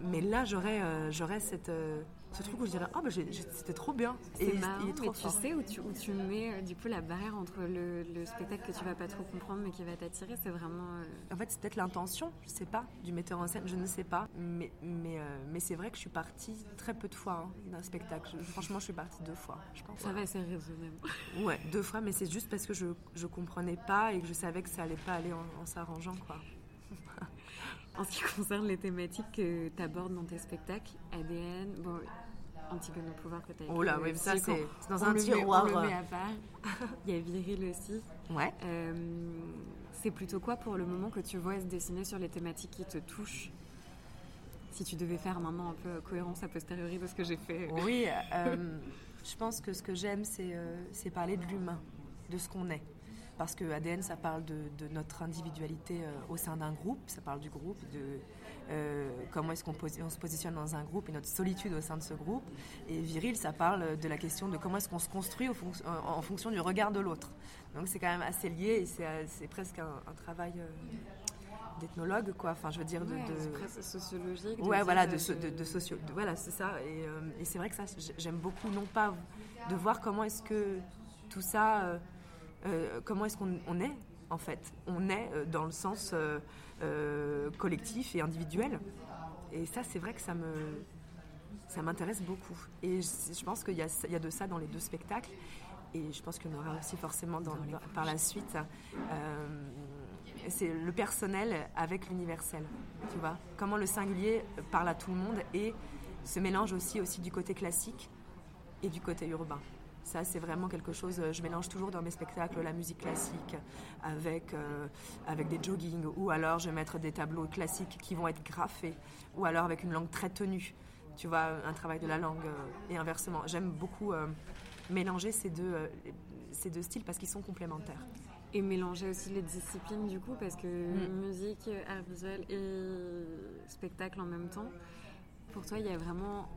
Mais là, j'aurais euh, cette, euh, ce truc où je dirais, ah, bah, c'était trop bien. C'est marrant, mais tu sais où tu, où tu mets euh, du coup la barrière entre le, spectacle que tu vas pas trop comprendre mais qui va t'attirer, c'est vraiment. En fait, c'est peut-être l'intention, je sais pas, du metteur en scène, je ne sais pas. Mais, mais, mais c'est vrai que je suis partie très peu de fois hein, d'un spectacle. franchement, je suis partie deux fois, je pense. Ça va, c'est raisonnable. (laughs) Ouais, deux fois, mais c'est juste parce que je, je comprenais pas et que je savais que ça allait pas aller en, en s'arrangeant, quoi. En ce qui concerne les thématiques que tu abordes dans tes spectacles, ADN, bon, Antigone au pouvoir que tu as Oh là, oui, ça c'est dans un tiroir. on le met à part. Il y a Viril aussi. Ouais. Euh, c'est plutôt quoi pour le moment que tu vois se dessiner sur les thématiques qui te touchent? Si tu devais faire maintenant un peu cohérence a posteriori de ce que j'ai fait. Oui, (laughs) euh, je pense que ce que j'aime, c'est euh, parler de l'humain, de ce qu'on est parce que ADN, ça parle de, notre individualité au sein d'un groupe, ça parle du groupe, de euh, comment est-ce qu'on se positionne dans un groupe et notre solitude au sein de ce groupe. Et Viril, ça parle de la question de comment est-ce qu'on se construit en, fonction du regard de l'autre. Donc c'est quand même assez lié et c'est presque un, travail euh, d'ethnologue, quoi. Enfin, je veux dire, de, de... sociologique. Ouais, voilà, de, de, socio... voilà, c'est ça. Et, et c'est vrai que ça, j'aime beaucoup, non pas de voir comment est-ce que tout ça euh, comment est-ce qu'on est en fait On est euh, dans le sens euh, collectif et individuel. Et ça, c'est vrai que ça me, ça m'intéresse beaucoup. Et je, pense qu'il y, y, a de ça dans les deux spectacles. Et je pense qu'il y en aura aussi forcément dans, par la suite. c'est le personnel avec l'universel, tu vois. Comment le singulier parle à tout le monde et se mélange aussi, aussi du côté classique et du côté urbain. Ça, c'est vraiment quelque chose. Je mélange toujours dans mes spectacles la musique classique avec, euh, avec des joggings, ou alors je vais mettre des tableaux classiques qui vont être graffés, ou alors avec une langue très tenue. Tu vois, un travail de la langue euh, et inversement. J'aime beaucoup euh, mélanger ces deux, ces deux styles parce qu'ils sont complémentaires. Et mélanger aussi les disciplines du coup, parce que mm. musique, art visuel et spectacle en même temps. Pour toi, il y a vraiment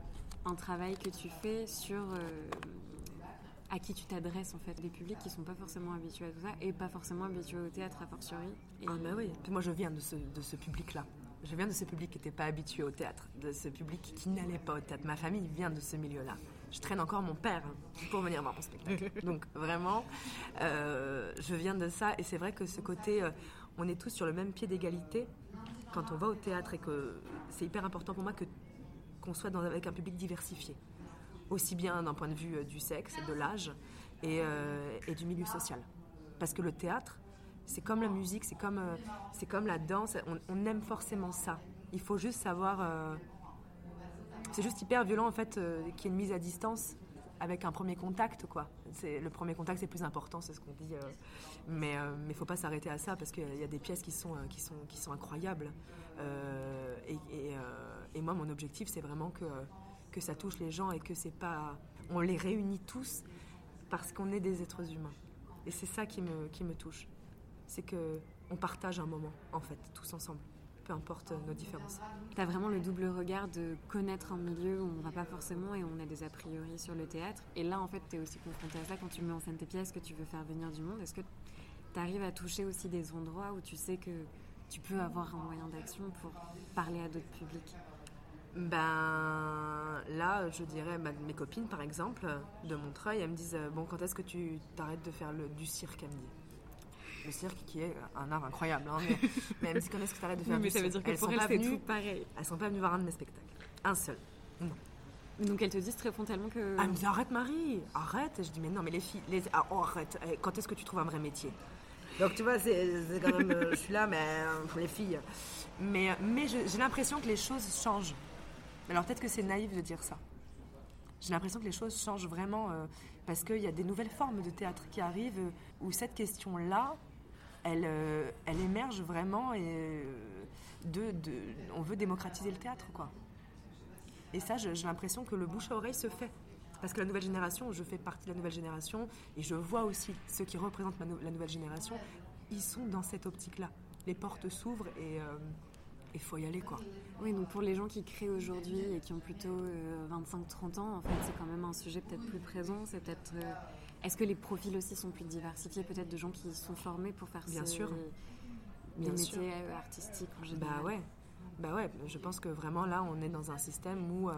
un travail que tu fais sur à qui tu t'adresses en fait, des publics qui sont pas forcément habitués à tout ça et pas forcément habitués au théâtre a fortiori. Et... Ah bah oui, moi je viens de ce, de ce public-là. Je viens de ce public qui n'était pas habitué au théâtre, de ce public qui n'allait pas au théâtre. Ma famille vient de ce milieu-là. Je traîne encore mon père pour venir voir mon spectacle. (laughs) Donc vraiment, euh, je viens de ça et c'est vrai que ce côté, euh, on est tous sur le même pied d'égalité quand on va au théâtre et que c'est hyper important pour moi que qu'on soit dans, avec un public diversifié aussi bien d'un point de vue euh, du sexe, de l'âge euh, et, du milieu social. Parce que le théâtre, c'est comme la musique, c'est comme, euh, c'est comme la danse, on, aime forcément ça. Il faut juste savoir... c'est juste hyper violent en fait qu'il y ait une mise à distance avec un premier contact quoi. Le premier contact c'est plus important, c'est ce qu'on dit. mais il ne faut pas s'arrêter à ça parce qu'il y a des pièces qui sont qui sont qui sont incroyables. et, et, moi mon objectif c'est vraiment que que ça touche les gens et que c'est pas. On les réunit tous parce qu'on est des êtres humains. Et c'est ça qui me, qui me touche. C'est que on partage un moment, en fait, tous ensemble, peu importe nos différences. Tu as vraiment le double regard de connaître un milieu où on va pas forcément et on a des a priori sur le théâtre. Et là, en fait, tu es aussi confronté à ça quand tu mets en scène tes pièces, que tu veux faire venir du monde. Est-ce que tu arrives à toucher aussi des endroits où tu sais que tu peux avoir un moyen d'action pour parler à d'autres publics? Ben là, je dirais mes copines par exemple de Montreuil, elles me disent bon quand est-ce que tu t'arrêtes de faire le, du cirque Elle me le cirque qui est un art incroyable, hein, mais, (laughs) elles me disent quand est-ce que tu arrêtes de faire mais du ça veut dire que elles sont pas venues, pareil. Elles sont pas venues voir un de mes spectacles, un seul. Donc elles te disent très frontalement que. Elle me dit arrête Marie, arrête. Et je dis mais non mais les filles, les... Ah, oh, arrête. Eh, quand est-ce que tu trouves un vrai métier? Donc tu vois c'est quand même, euh, je suis là mais euh, pour les filles. Mais mais j'ai l'impression que les choses changent alors peut-être que c'est naïf de dire ça. J'ai l'impression que les choses changent vraiment euh, parce qu'il y a des nouvelles formes de théâtre qui arrivent euh, où cette question-là, elle, euh, elle émerge vraiment et de, de, on veut démocratiser le théâtre, quoi. Et ça, j'ai l'impression que le bouche à oreille se fait. Parce que la nouvelle génération, je fais partie de la nouvelle génération et je vois aussi ceux qui représentent la nouvelle génération, ils sont dans cette optique-là. Les portes s'ouvrent et il faut y aller quoi. Oui, donc pour les gens qui créent aujourd'hui et qui ont plutôt 25-30 euh, ans, en fait, c'est quand même un sujet peut-être plus présent. C'est peut-être. Euh, est-ce que les profils aussi sont plus diversifiés, peut-être de gens qui sont formés pour faire Bien ces, sûr. Bien métiers sûr. Euh, artistiques en général? Bah ouais. Bah ouais, je pense que vraiment là, on est dans un système où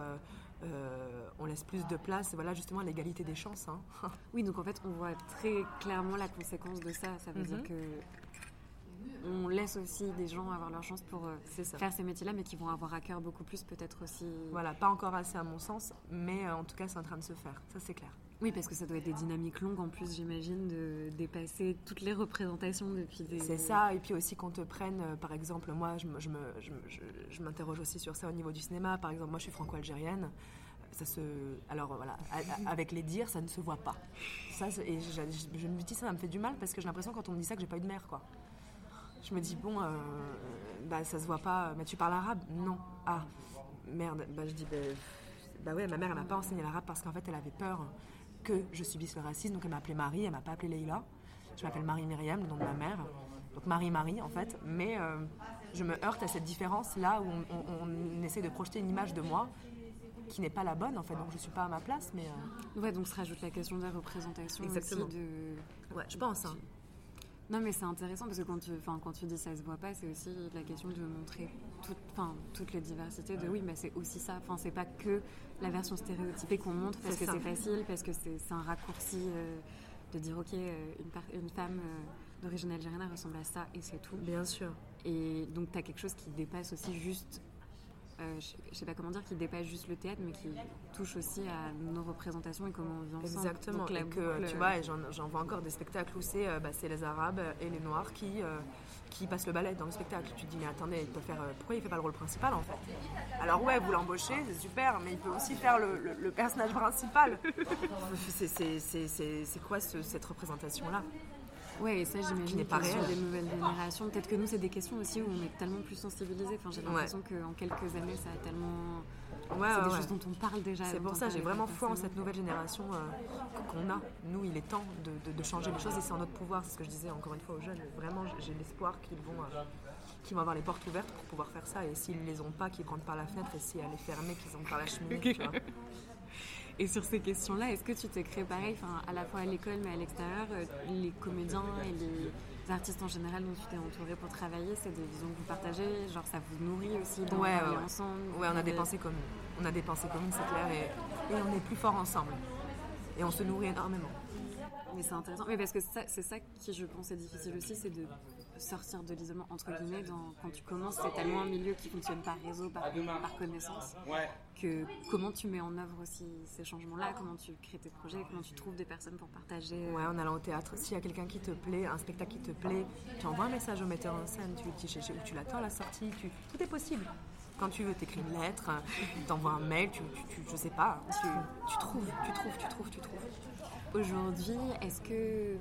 on laisse plus de place, voilà, justement, à l'égalité des chances. Hein. oui, donc en fait, on voit très clairement la conséquence de ça. Ça veut dire mhm. que on laisse aussi des gens avoir leur chance pour euh, faire ces métiers-là, mais qui vont avoir à cœur beaucoup plus peut-être aussi. Voilà, pas encore assez à mon sens, mais euh, en tout cas c'est en train de se faire, ça c'est clair. Oui, parce que ça doit être des dynamiques longues en plus, j'imagine, de dépasser toutes les représentations depuis des... C'est ça, et puis aussi qu'on te prenne, euh, par exemple, moi je, je, je m'interroge aussi sur ça au niveau du cinéma, par exemple, moi je suis franco-algérienne, ça se alors voilà avec les dires ça ne se voit pas. Ça et je, je, me dis ça ça me fait du mal parce que j'ai l'impression quand on me dit ça que j'ai pas eu de mère quoi je me dis, bon, euh, bah, ça se voit pas, mais tu parles arabe? Non. Ah, merde. Bah, je dis, bah, bah ouais, ma mère, elle m'a pas enseigné l'arabe parce qu'en fait, elle avait peur que je subisse le racisme, donc elle m'a appelée Marie, elle m'a pas appelée Leïla. Je m'appelle Marie Myriam, le nom de ma mère. Donc Marie-Marie, en fait. Mais euh, je me heurte à cette différence là où on, essaie de projeter une image de moi qui n'est pas la bonne en fait donc je suis pas à ma place mais euh, ouais donc se rajoute la question de la représentation Exactement. Aussi de ouais je pense hein. Non, mais c'est intéressant parce que quand tu, quand tu dis ça se voit pas, c'est aussi la question de montrer toute, toute les diversités. De oui, mais c'est aussi ça. Enfin, c'est pas que la version stéréotypée qu'on montre parce que c'est facile, parce que c'est un raccourci euh, de dire ok, euh, une, une femme euh, d'origine algérienne ressemble à ça et c'est tout. Bien sûr. Et donc, tu as quelque chose qui dépasse aussi juste je, ne sais pas comment dire, qui dépasse juste le théâtre, mais qui touche aussi à nos représentations et comment on vit ensemble. Exactement. et que, tu vois, j'en vois encore des spectacles où c'est bah, les Arabes et les Noirs qui qui passe le ballet dans le spectacle. Tu te dis, mais attendez, il peut faire, euh, pourquoi il fait pas le rôle principal en fait? Alors, ouais, vous l'embauchez, c'est super, mais il peut aussi faire le, personnage principal. (laughs) c'est quoi cette représentation-là? Ouais, et ça, j'imagine pas sur des nouvelles générations. Peut-être que nous, c'est des questions aussi où on est tellement plus sensibilisés. Enfin, j'ai l'impression qu'en quelques années, ça a tellement Ouais, c'est des choses dont on parle déjà. C'est pour ça, j'ai vraiment foi en cette nouvelle génération euh, qu'on a. Nous, il est temps de, changer les choses et c'est en notre pouvoir. C'est ce que je disais encore une fois aux jeunes. Vraiment, j'ai l'espoir qu'ils vont, euh, qu'ils vont avoir les portes ouvertes pour pouvoir faire ça. Et s'ils ne les ont pas, qu'ils rentrent par la fenêtre. Et si elle est fermée, qu'ils entrent par la cheminée. (laughs) Et sur ces questions-là, est-ce que tu t'es créé pareil, à la fois à l'école mais à l'extérieur, euh, les comédiens et les artistes en général dont tu t'es entouré pour travailler, c'est des visions que vous partagez, genre ça vous nourrit aussi dans ouais, ouais, ensemble Ouais, on a des pensées communes. On a des pensées communes, c'est clair, et, et on est plus fort ensemble. Et on se nourrit énormément. Mais c'est intéressant. Mais parce que c'est ça qui, je pense, est difficile aussi, c'est de sortir de l'isolement entre guillemets quand tu commences c'est tellement un milieu qui fonctionne par réseau par, par connaissance que comment tu mets en œuvre aussi ces changements là comment tu crées tes projets comment tu trouves des personnes pour partager euh, ouais en allant au théâtre s'il y a quelqu'un qui te plaît un spectacle qui te plaît tu envoies un message au metteur en scène tu dis où tu l'attends à la sortie tu... tout est possible. Quand tu veux, t'écris une lettre, t'envoies un mail, tu, tu, je sais pas, tu, tu trouves, tu trouves, tu trouves, tu trouves. Aujourd'hui, est-ce que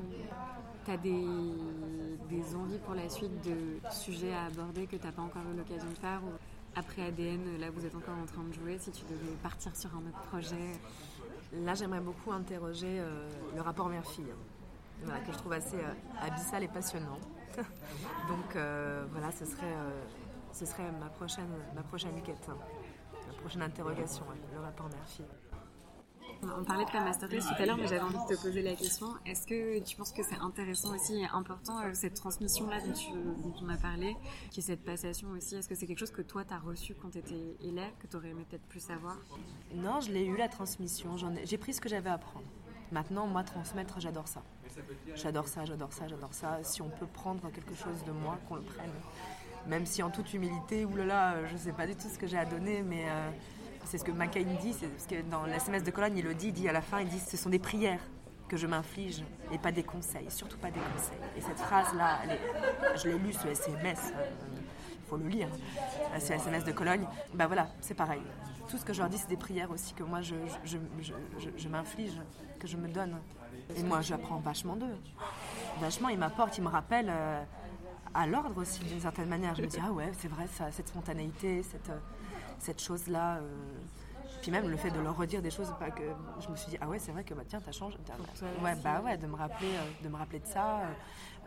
tu as des, envies pour la suite de sujets à aborder que tu n'as pas encore eu l'occasion de faire ou après ADN, là vous êtes encore en train de jouer, si tu devais partir sur un autre projet? Là j'aimerais beaucoup interroger euh, le rapport mère-fille, que je trouve assez euh, abyssal et passionnant. (laughs) Donc euh, voilà, ce serait, ce serait ma, prochaine, ma prochaine quête, hein. ma prochaine interrogation, le rapport mère-fille. On parlait de ta masterclass tout à l'heure, mais j'avais envie de te poser la question. Est-ce que tu penses que c'est intéressant aussi et important euh, cette transmission-là dont, on a parlé, qui est cette passation aussi? Est-ce que c'est quelque chose que toi, tu as reçu quand tu étais élève, que tu aurais aimé peut-être plus savoir? Non, je l'ai eu la transmission. J'ai pris ce que j'avais à apprendre. Maintenant, moi, transmettre, j'adore ça. J'adore ça, j'adore ça, j'adore ça. Si on peut prendre quelque chose de moi, qu'on le prenne. Même si en toute humilité, oulala, je ne sais pas du tout ce que j'ai à donner, mais... Euh, c'est ce que McCain dit, c'est parce que dans l'SMS de Cologne, il le dit, il dit à la fin, il dit ce sont des prières que je m'inflige et pas des conseils, surtout pas des conseils. Et cette phrase-là, je l'ai lu ce SMS, il faut le lire, ce SMS de Cologne, ben voilà, c'est pareil. Tout ce que je leur dis, c'est des prières aussi que moi je, m'inflige, que je me donne. Et moi, j'apprends vachement d'eux. Vachement, ils m'apportent, ils me rappellent euh, à l'ordre aussi d'une certaine manière. Je me dis, ah ouais, c'est vrai, cette spontanéité, cette cette chose-là. Euh, puis même le fait de leur redire des choses, pas que je me suis dit ah ouais c'est vrai que bah tiens t'as changé, ouais bah ouais de me rappeler euh, de me rappeler de ça,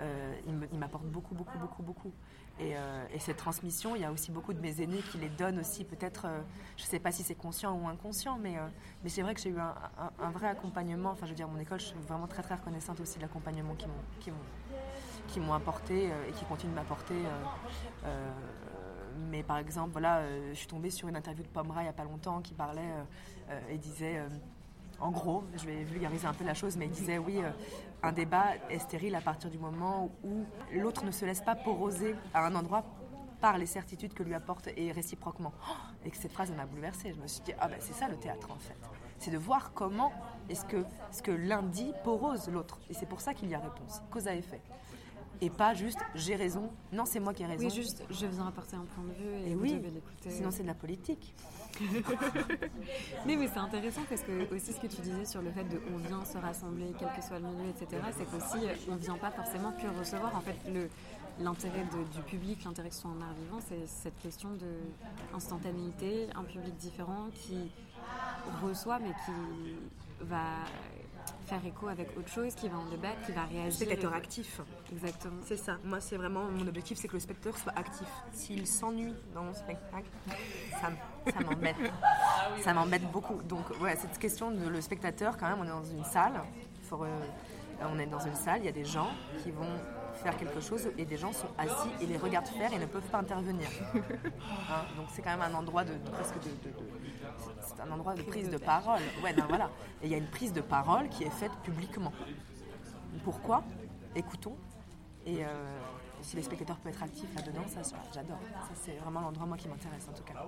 euh, il m'apporte beaucoup beaucoup beaucoup beaucoup. Et, cette transmission, il y a aussi beaucoup de mes aînés qui les donnent aussi peut-être, je sais pas si c'est conscient ou inconscient, mais mais c'est vrai que j'ai eu un, vrai accompagnement. Enfin je veux dire mon école, je suis vraiment très très reconnaissante aussi de l'accompagnement qui m'ont qui m'ont apporté et qui continuent de m'apporter mais par exemple, voilà, euh, je suis tombée sur une interview de Pomera il n'y a pas longtemps qui parlait euh, euh, et disait, en gros, je vais vulgariser un peu la chose, mais il disait oui, un débat est stérile à partir du moment où l'autre ne se laisse pas poroser à un endroit par les certitudes que lui apporte et réciproquement. Et que cette phrase m'a bouleversée. Je me suis dit, ah ben c'est ça le théâtre en fait. C'est de voir comment est-ce que ce que l'un dit porose l'autre. Et c'est pour ça qu'il y a réponse, cause à effet et pas juste j'ai raison. Non, c'est moi qui ai raison. Oui, juste je viens apporter un point de vue et, vous oui, devez l'écouter. Sinon, c'est de la politique. (laughs) mais, mais c'est intéressant parce que aussi ce que tu disais sur le fait de on vient se rassembler, quel que soit le milieu, etc., c'est qu'aussi on vient pas forcément que recevoir. En fait, le, l'intérêt du public, l'intérêt que ce soit en art vivant, c'est cette question de instantanéité, un public différent qui reçoit mais qui va faire écho avec autre chose, qui va en débattre, qui va réagir. Spectateur actif. Exactement. C'est ça. Moi, c'est vraiment mon objectif, c'est que le spectateur soit actif. S'il s'ennuie dans mon spectacle, ça, m'embête. ça m'embête beaucoup. Donc, ouais, cette question de le spectateur, quand même, on est dans une salle. Euh, on est dans une salle, il y a des gens qui vont faire quelque chose et des gens sont assis et les regardent faire et ne peuvent pas intervenir. (laughs) Hein, donc c'est quand même un endroit de, presque de, c'est un endroit de prise de parole. Ouais, ben voilà. (laughs) Et il y a une prise de parole qui est faite publiquement. Pourquoi? Écoutons. Et, euh, si les spectateurs peuvent être actifs là-dedans, ça, j'adore. Ça, c'est vraiment l'endroit, moi, qui m'intéresse, en tout cas.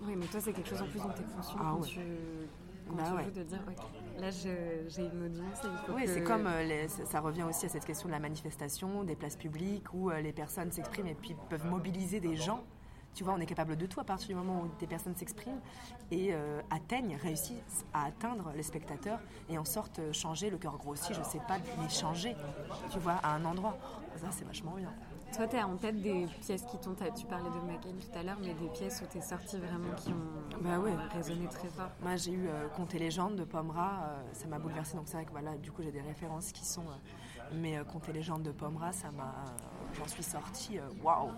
Oui, mais toi, c'est quelque chose en plus dont tu es conscient ah, quand tu, quand bah, tu de dire, ok, là, j'ai une audience. oui, c'est comme, euh, ça revient aussi à cette question de la manifestation, des places publiques, où euh, les personnes s'expriment et puis peuvent mobiliser des gens tu vois, on est capable de tout à partir du moment où des personnes s'expriment et euh, atteignent, réussissent à atteindre les spectateurs et en sortent changer le cœur grossi, je sais pas, mais changer, tu vois, à un endroit. Ça, c'est vachement bien. Toi, tu as en tête des pièces qui t'ont. Tu parlais de McCain tout à l'heure, mais des pièces où tu es sortie vraiment qui ont bah ouais. résonné très fort. Moi, j'ai eu euh, Contes et légendes de Pomera, euh, ça m'a bouleversée. Donc, c'est vrai que voilà, du coup, j'ai des références qui sont. mais Contes et légendes de Pomera, ça m'a. J'en suis sortie, waouh!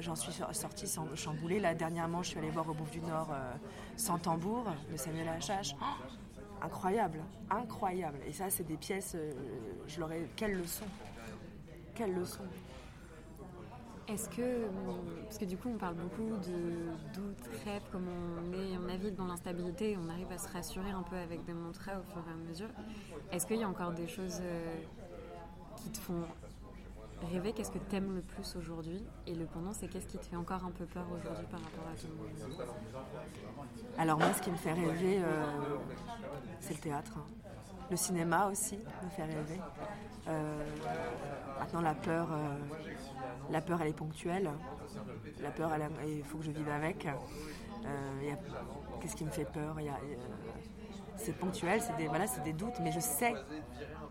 J'en suis sortie sans chambouler. Là, dernièrement, je suis allée voir au Bouffe du Nord euh, Sans tambour de Samuel Hachache. incroyable, incroyable. Et ça, c'est des pièces, euh, je l'aurais. Quelle leçon Quelle leçon est-ce que, parce que du coup on parle beaucoup de doute, rêve, comme on est, on navigue dans l'instabilité, on arrive à se rassurer un peu avec des mantras au fur et à mesure. Est-ce qu'il y a encore des choses euh, qui te font Rêver, qu'est-ce que tu aimes le plus aujourd'hui? Et le pendant, c'est qu'est-ce qui te fait encore un peu peur aujourd'hui par rapport à ton Alors moi, ce qui me fait rêver, euh, c'est le théâtre. Hein. Le cinéma aussi me fait rêver. Euh, maintenant, la peur, euh, la peur, elle est ponctuelle. La peur, il faut que je vive avec. Qu'est-ce qui me fait peur? C'est ponctuel, c'est des, doutes, mais je sais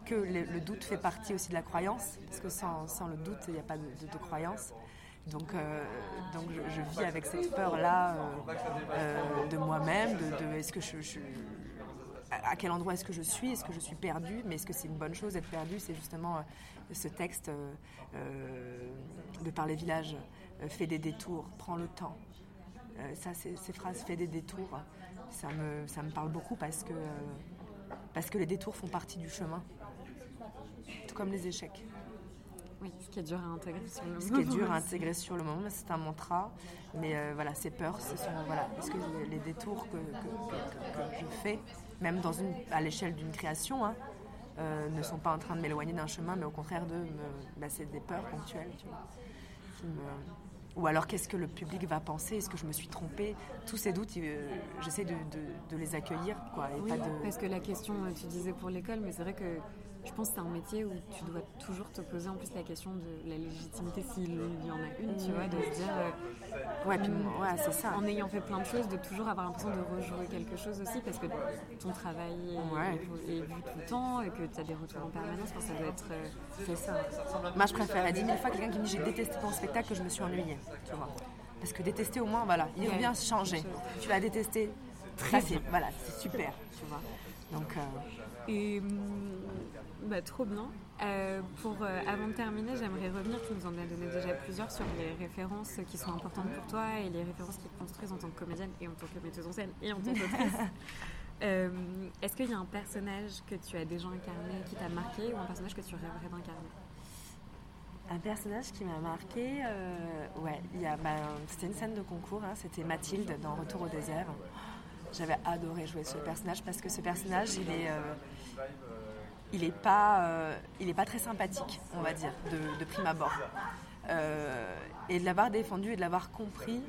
que le, doute fait partie aussi de la croyance, parce que sans, le doute, il n'y a pas de, croyance. Donc, euh, je, vis avec cette peur-là euh, euh, de moi-même, de, est-ce que je, à quel endroit est-ce que je suis, est-ce que je suis perdue, mais est-ce que c'est une bonne chose d'être perdue C'est justement ce texte de par les villages, fais des détours, prends le temps. ça, ces phrases, fais des détours, ça me, ça me parle beaucoup parce que, parce que les détours font partie du chemin comme les échecs. Oui, ce qui est dur à intégrer sur le moment. Ce qui est dur à intégrer sur le moment, c'est un mantra. Mais euh, voilà, ces peurs, ce sont voilà, parce que les détours que, je fais, même dans une, à l'échelle d'une création, hein, euh, ne sont pas en train de m'éloigner d'un chemin, mais au contraire de me, bah, c'est des peurs ponctuelles, tu vois, ou alors qu'est-ce que le public va penser? Est-ce que je me suis trompée? Tous ces doutes, euh, j'essaie de, les accueillir. Quoi, oui, parce que la question, tu disais pour l'école, mais c'est vrai que je pense que c'est un métier où tu dois toujours te poser en plus la question de la légitimité, s'il y en a une, tu vois, de se dire. Euh, ouais, puis, mm, ouais, c'est ça. En ayant fait plein de choses, de toujours avoir l'impression de rejouer quelque chose aussi, parce que ton travail est, vu tout le temps et que tu as des retours en permanence, ça doit être. Euh, c'est ça. Moi, je préfère 10 000 fois quelqu'un qui me dit j'ai détesté ton spectacle que je me suis ennuyée, tu vois. Parce que détester, au moins, voilà, il revient changer. Tu vas détester, très bien. Voilà, c'est super, tu vois. Donc. Euh, et hum, bah, trop bien. Euh, pour, euh, avant de terminer, j'aimerais revenir, tu nous en as donné déjà plusieurs, sur les références qui sont importantes pour toi et les références qui te construisent en tant que comédienne et en tant que metteuse en scène et en tant qu'autrice. (laughs) euh, Est-ce qu'il y a un personnage que tu as déjà incarné qui t'a marqué ou un personnage que tu rêverais d'incarner? Un personnage qui m'a marqué, ouais, bah, c'était une scène de concours, hein, c'était Mathilde dans Retour au désert. J'avais adoré jouer ce personnage parce que ce personnage, il est, il n'est pas, euh, pas très sympathique, on va dire, de, prime abord. Euh, et de l'avoir défendu et de l'avoir compris,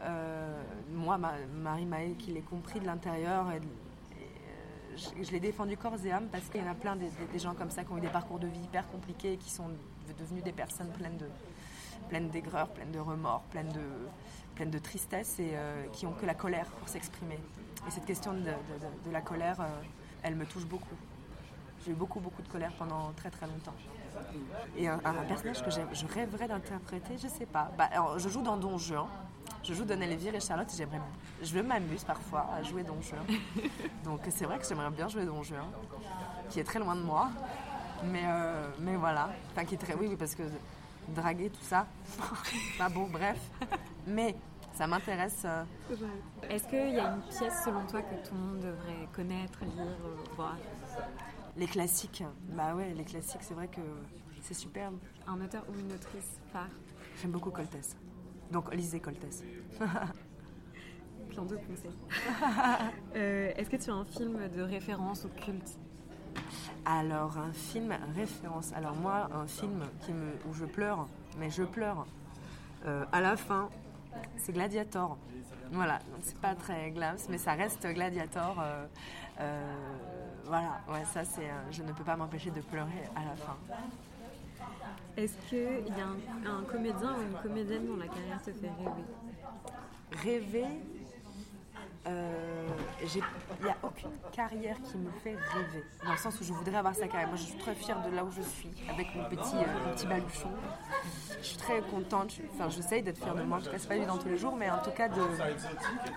euh, moi, Marie Maë, qui l'ai compris de l'intérieur, je, l'ai défendu corps et âme parce qu'il y en a plein des, gens comme ça qui ont eu des parcours de vie hyper compliqués et qui sont devenus des personnes pleines de pleines d'aigreur, pleines de remords, pleines de, pleines de tristesse et qui ont que la colère pour s'exprimer. Et cette question de, de la colère, elle me touche beaucoup. J'ai eu beaucoup, beaucoup de colère pendant très, très longtemps. Et un, personnage que je rêverais d'interpréter, je sais pas. Bah, je joue dans Don Juan. Je joue Don Elvire et Charlotte. J'aimerais, je m'amuse parfois à jouer Don Juan. (laughs) Donc c'est vrai que j'aimerais bien jouer Don Juan, qui est très loin de moi. Mais, euh, mais voilà. Enfin, qui est très. Oui, oui, parce que draguer, tout ça. (laughs) pas beau, bref. Mais ça m'intéresse. Est-ce qu'il y a une pièce selon toi que tout le monde devrait connaître, lire, euh, voir? Les classiques, bah ouais, les classiques, c'est vrai que c'est superbe. Un auteur ou une autrice phare? J'aime beaucoup Coltès. Donc lisez Coltès. Plein de conseils. (laughs) Euh, est-ce que tu as un film de référence ou culte? Alors, un film référence. Alors, moi, un film qui me, où je pleure, mais je pleure euh, à la fin, c'est Gladiator. Voilà, donc c'est pas très glam, mais ça reste Gladiator. Euh, euh, voilà, ouais, ça c'est. je ne peux pas m'empêcher de pleurer à la fin. Est-ce qu'il y a un, un, comédien ou une comédienne dont la carrière te fait rêver? Rêver? Euh, il n'y a aucune carrière qui me fait rêver, dans le sens où je voudrais avoir sa carrière. Moi, je suis très fière de là où je suis, avec mon petit, euh, petit baluchon. Je suis très contente, enfin, j'essaye d'être fière de moi. En tout cas, c'est pas évident tous les jours, mais en tout cas,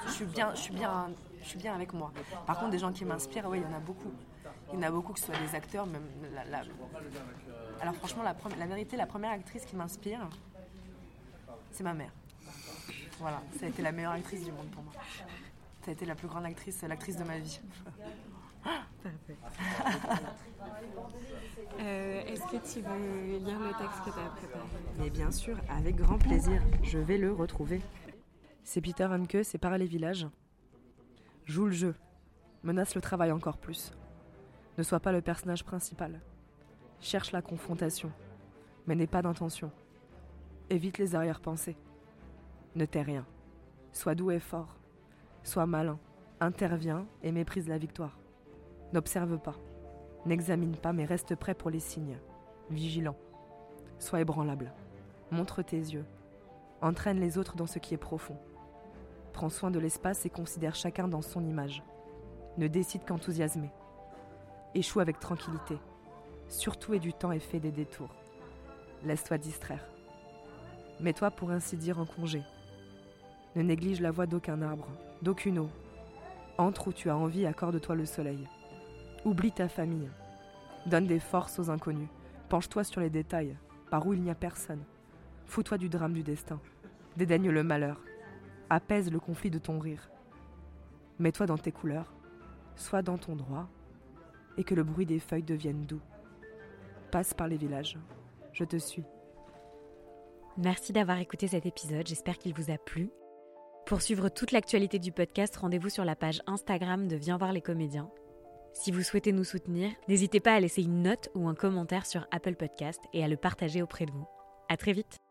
je, suis bien, je, suis bien, je suis bien avec moi. Par contre, des gens qui m'inspirent, oui, il y en a beaucoup. Il y en a beaucoup, que ce soit des acteurs, même. Alors, franchement, la vérité, la première actrice qui m'inspire, c'est ma mère. Voilà, ça a été la meilleure actrice du monde pour moi. Tu as été la plus grande actrice, l'actrice de ma vie. Parfait. Euh, est-ce que tu veux lire le texte que tu as préparé? Mais bien sûr, avec grand plaisir. Je vais le retrouver. C'est Peter Hanke, c'est par les villages. Joue le jeu. Menace le travail encore plus. Ne sois pas le personnage principal. Cherche la confrontation. Mais n'aie pas d'intention. Évite les arrière-pensées. Ne tais rien. Sois doux et fort. Sois malin, interviens et méprise la victoire. N'observe pas, n'examine pas, mais reste prêt pour les signes. Vigilant. Sois ébranlable. Montre tes yeux. Entraîne les autres dans ce qui est profond. Prends soin de l'espace et considère chacun dans son image. Ne décide qu'enthousiasmer. Échoue avec tranquillité. Surtout et du temps et fais des détours. Laisse-toi distraire. Mets-toi pour ainsi dire en congé. Ne néglige la voix d'aucun arbre, d'aucune eau. Entre où tu as envie, accorde-toi le soleil. Oublie ta famille. Donne des forces aux inconnus. Penche-toi sur les détails, par où il n'y a personne. Fous-toi du drame du destin. Dédaigne le malheur. Apaise le conflit de ton rire. Mets-toi dans tes couleurs. Sois dans ton droit. Et que le bruit des feuilles devienne doux. Passe par les villages. Je te suis. Merci d'avoir écouté cet épisode. J'espère qu'il vous a plu. Pour suivre toute l'actualité du podcast, rendez-vous sur la page Instagram de Viens voir les comédiens. Si vous souhaitez nous soutenir, n'hésitez pas à laisser une note ou un commentaire sur Apple Podcast et à le partager auprès de vous. À très vite!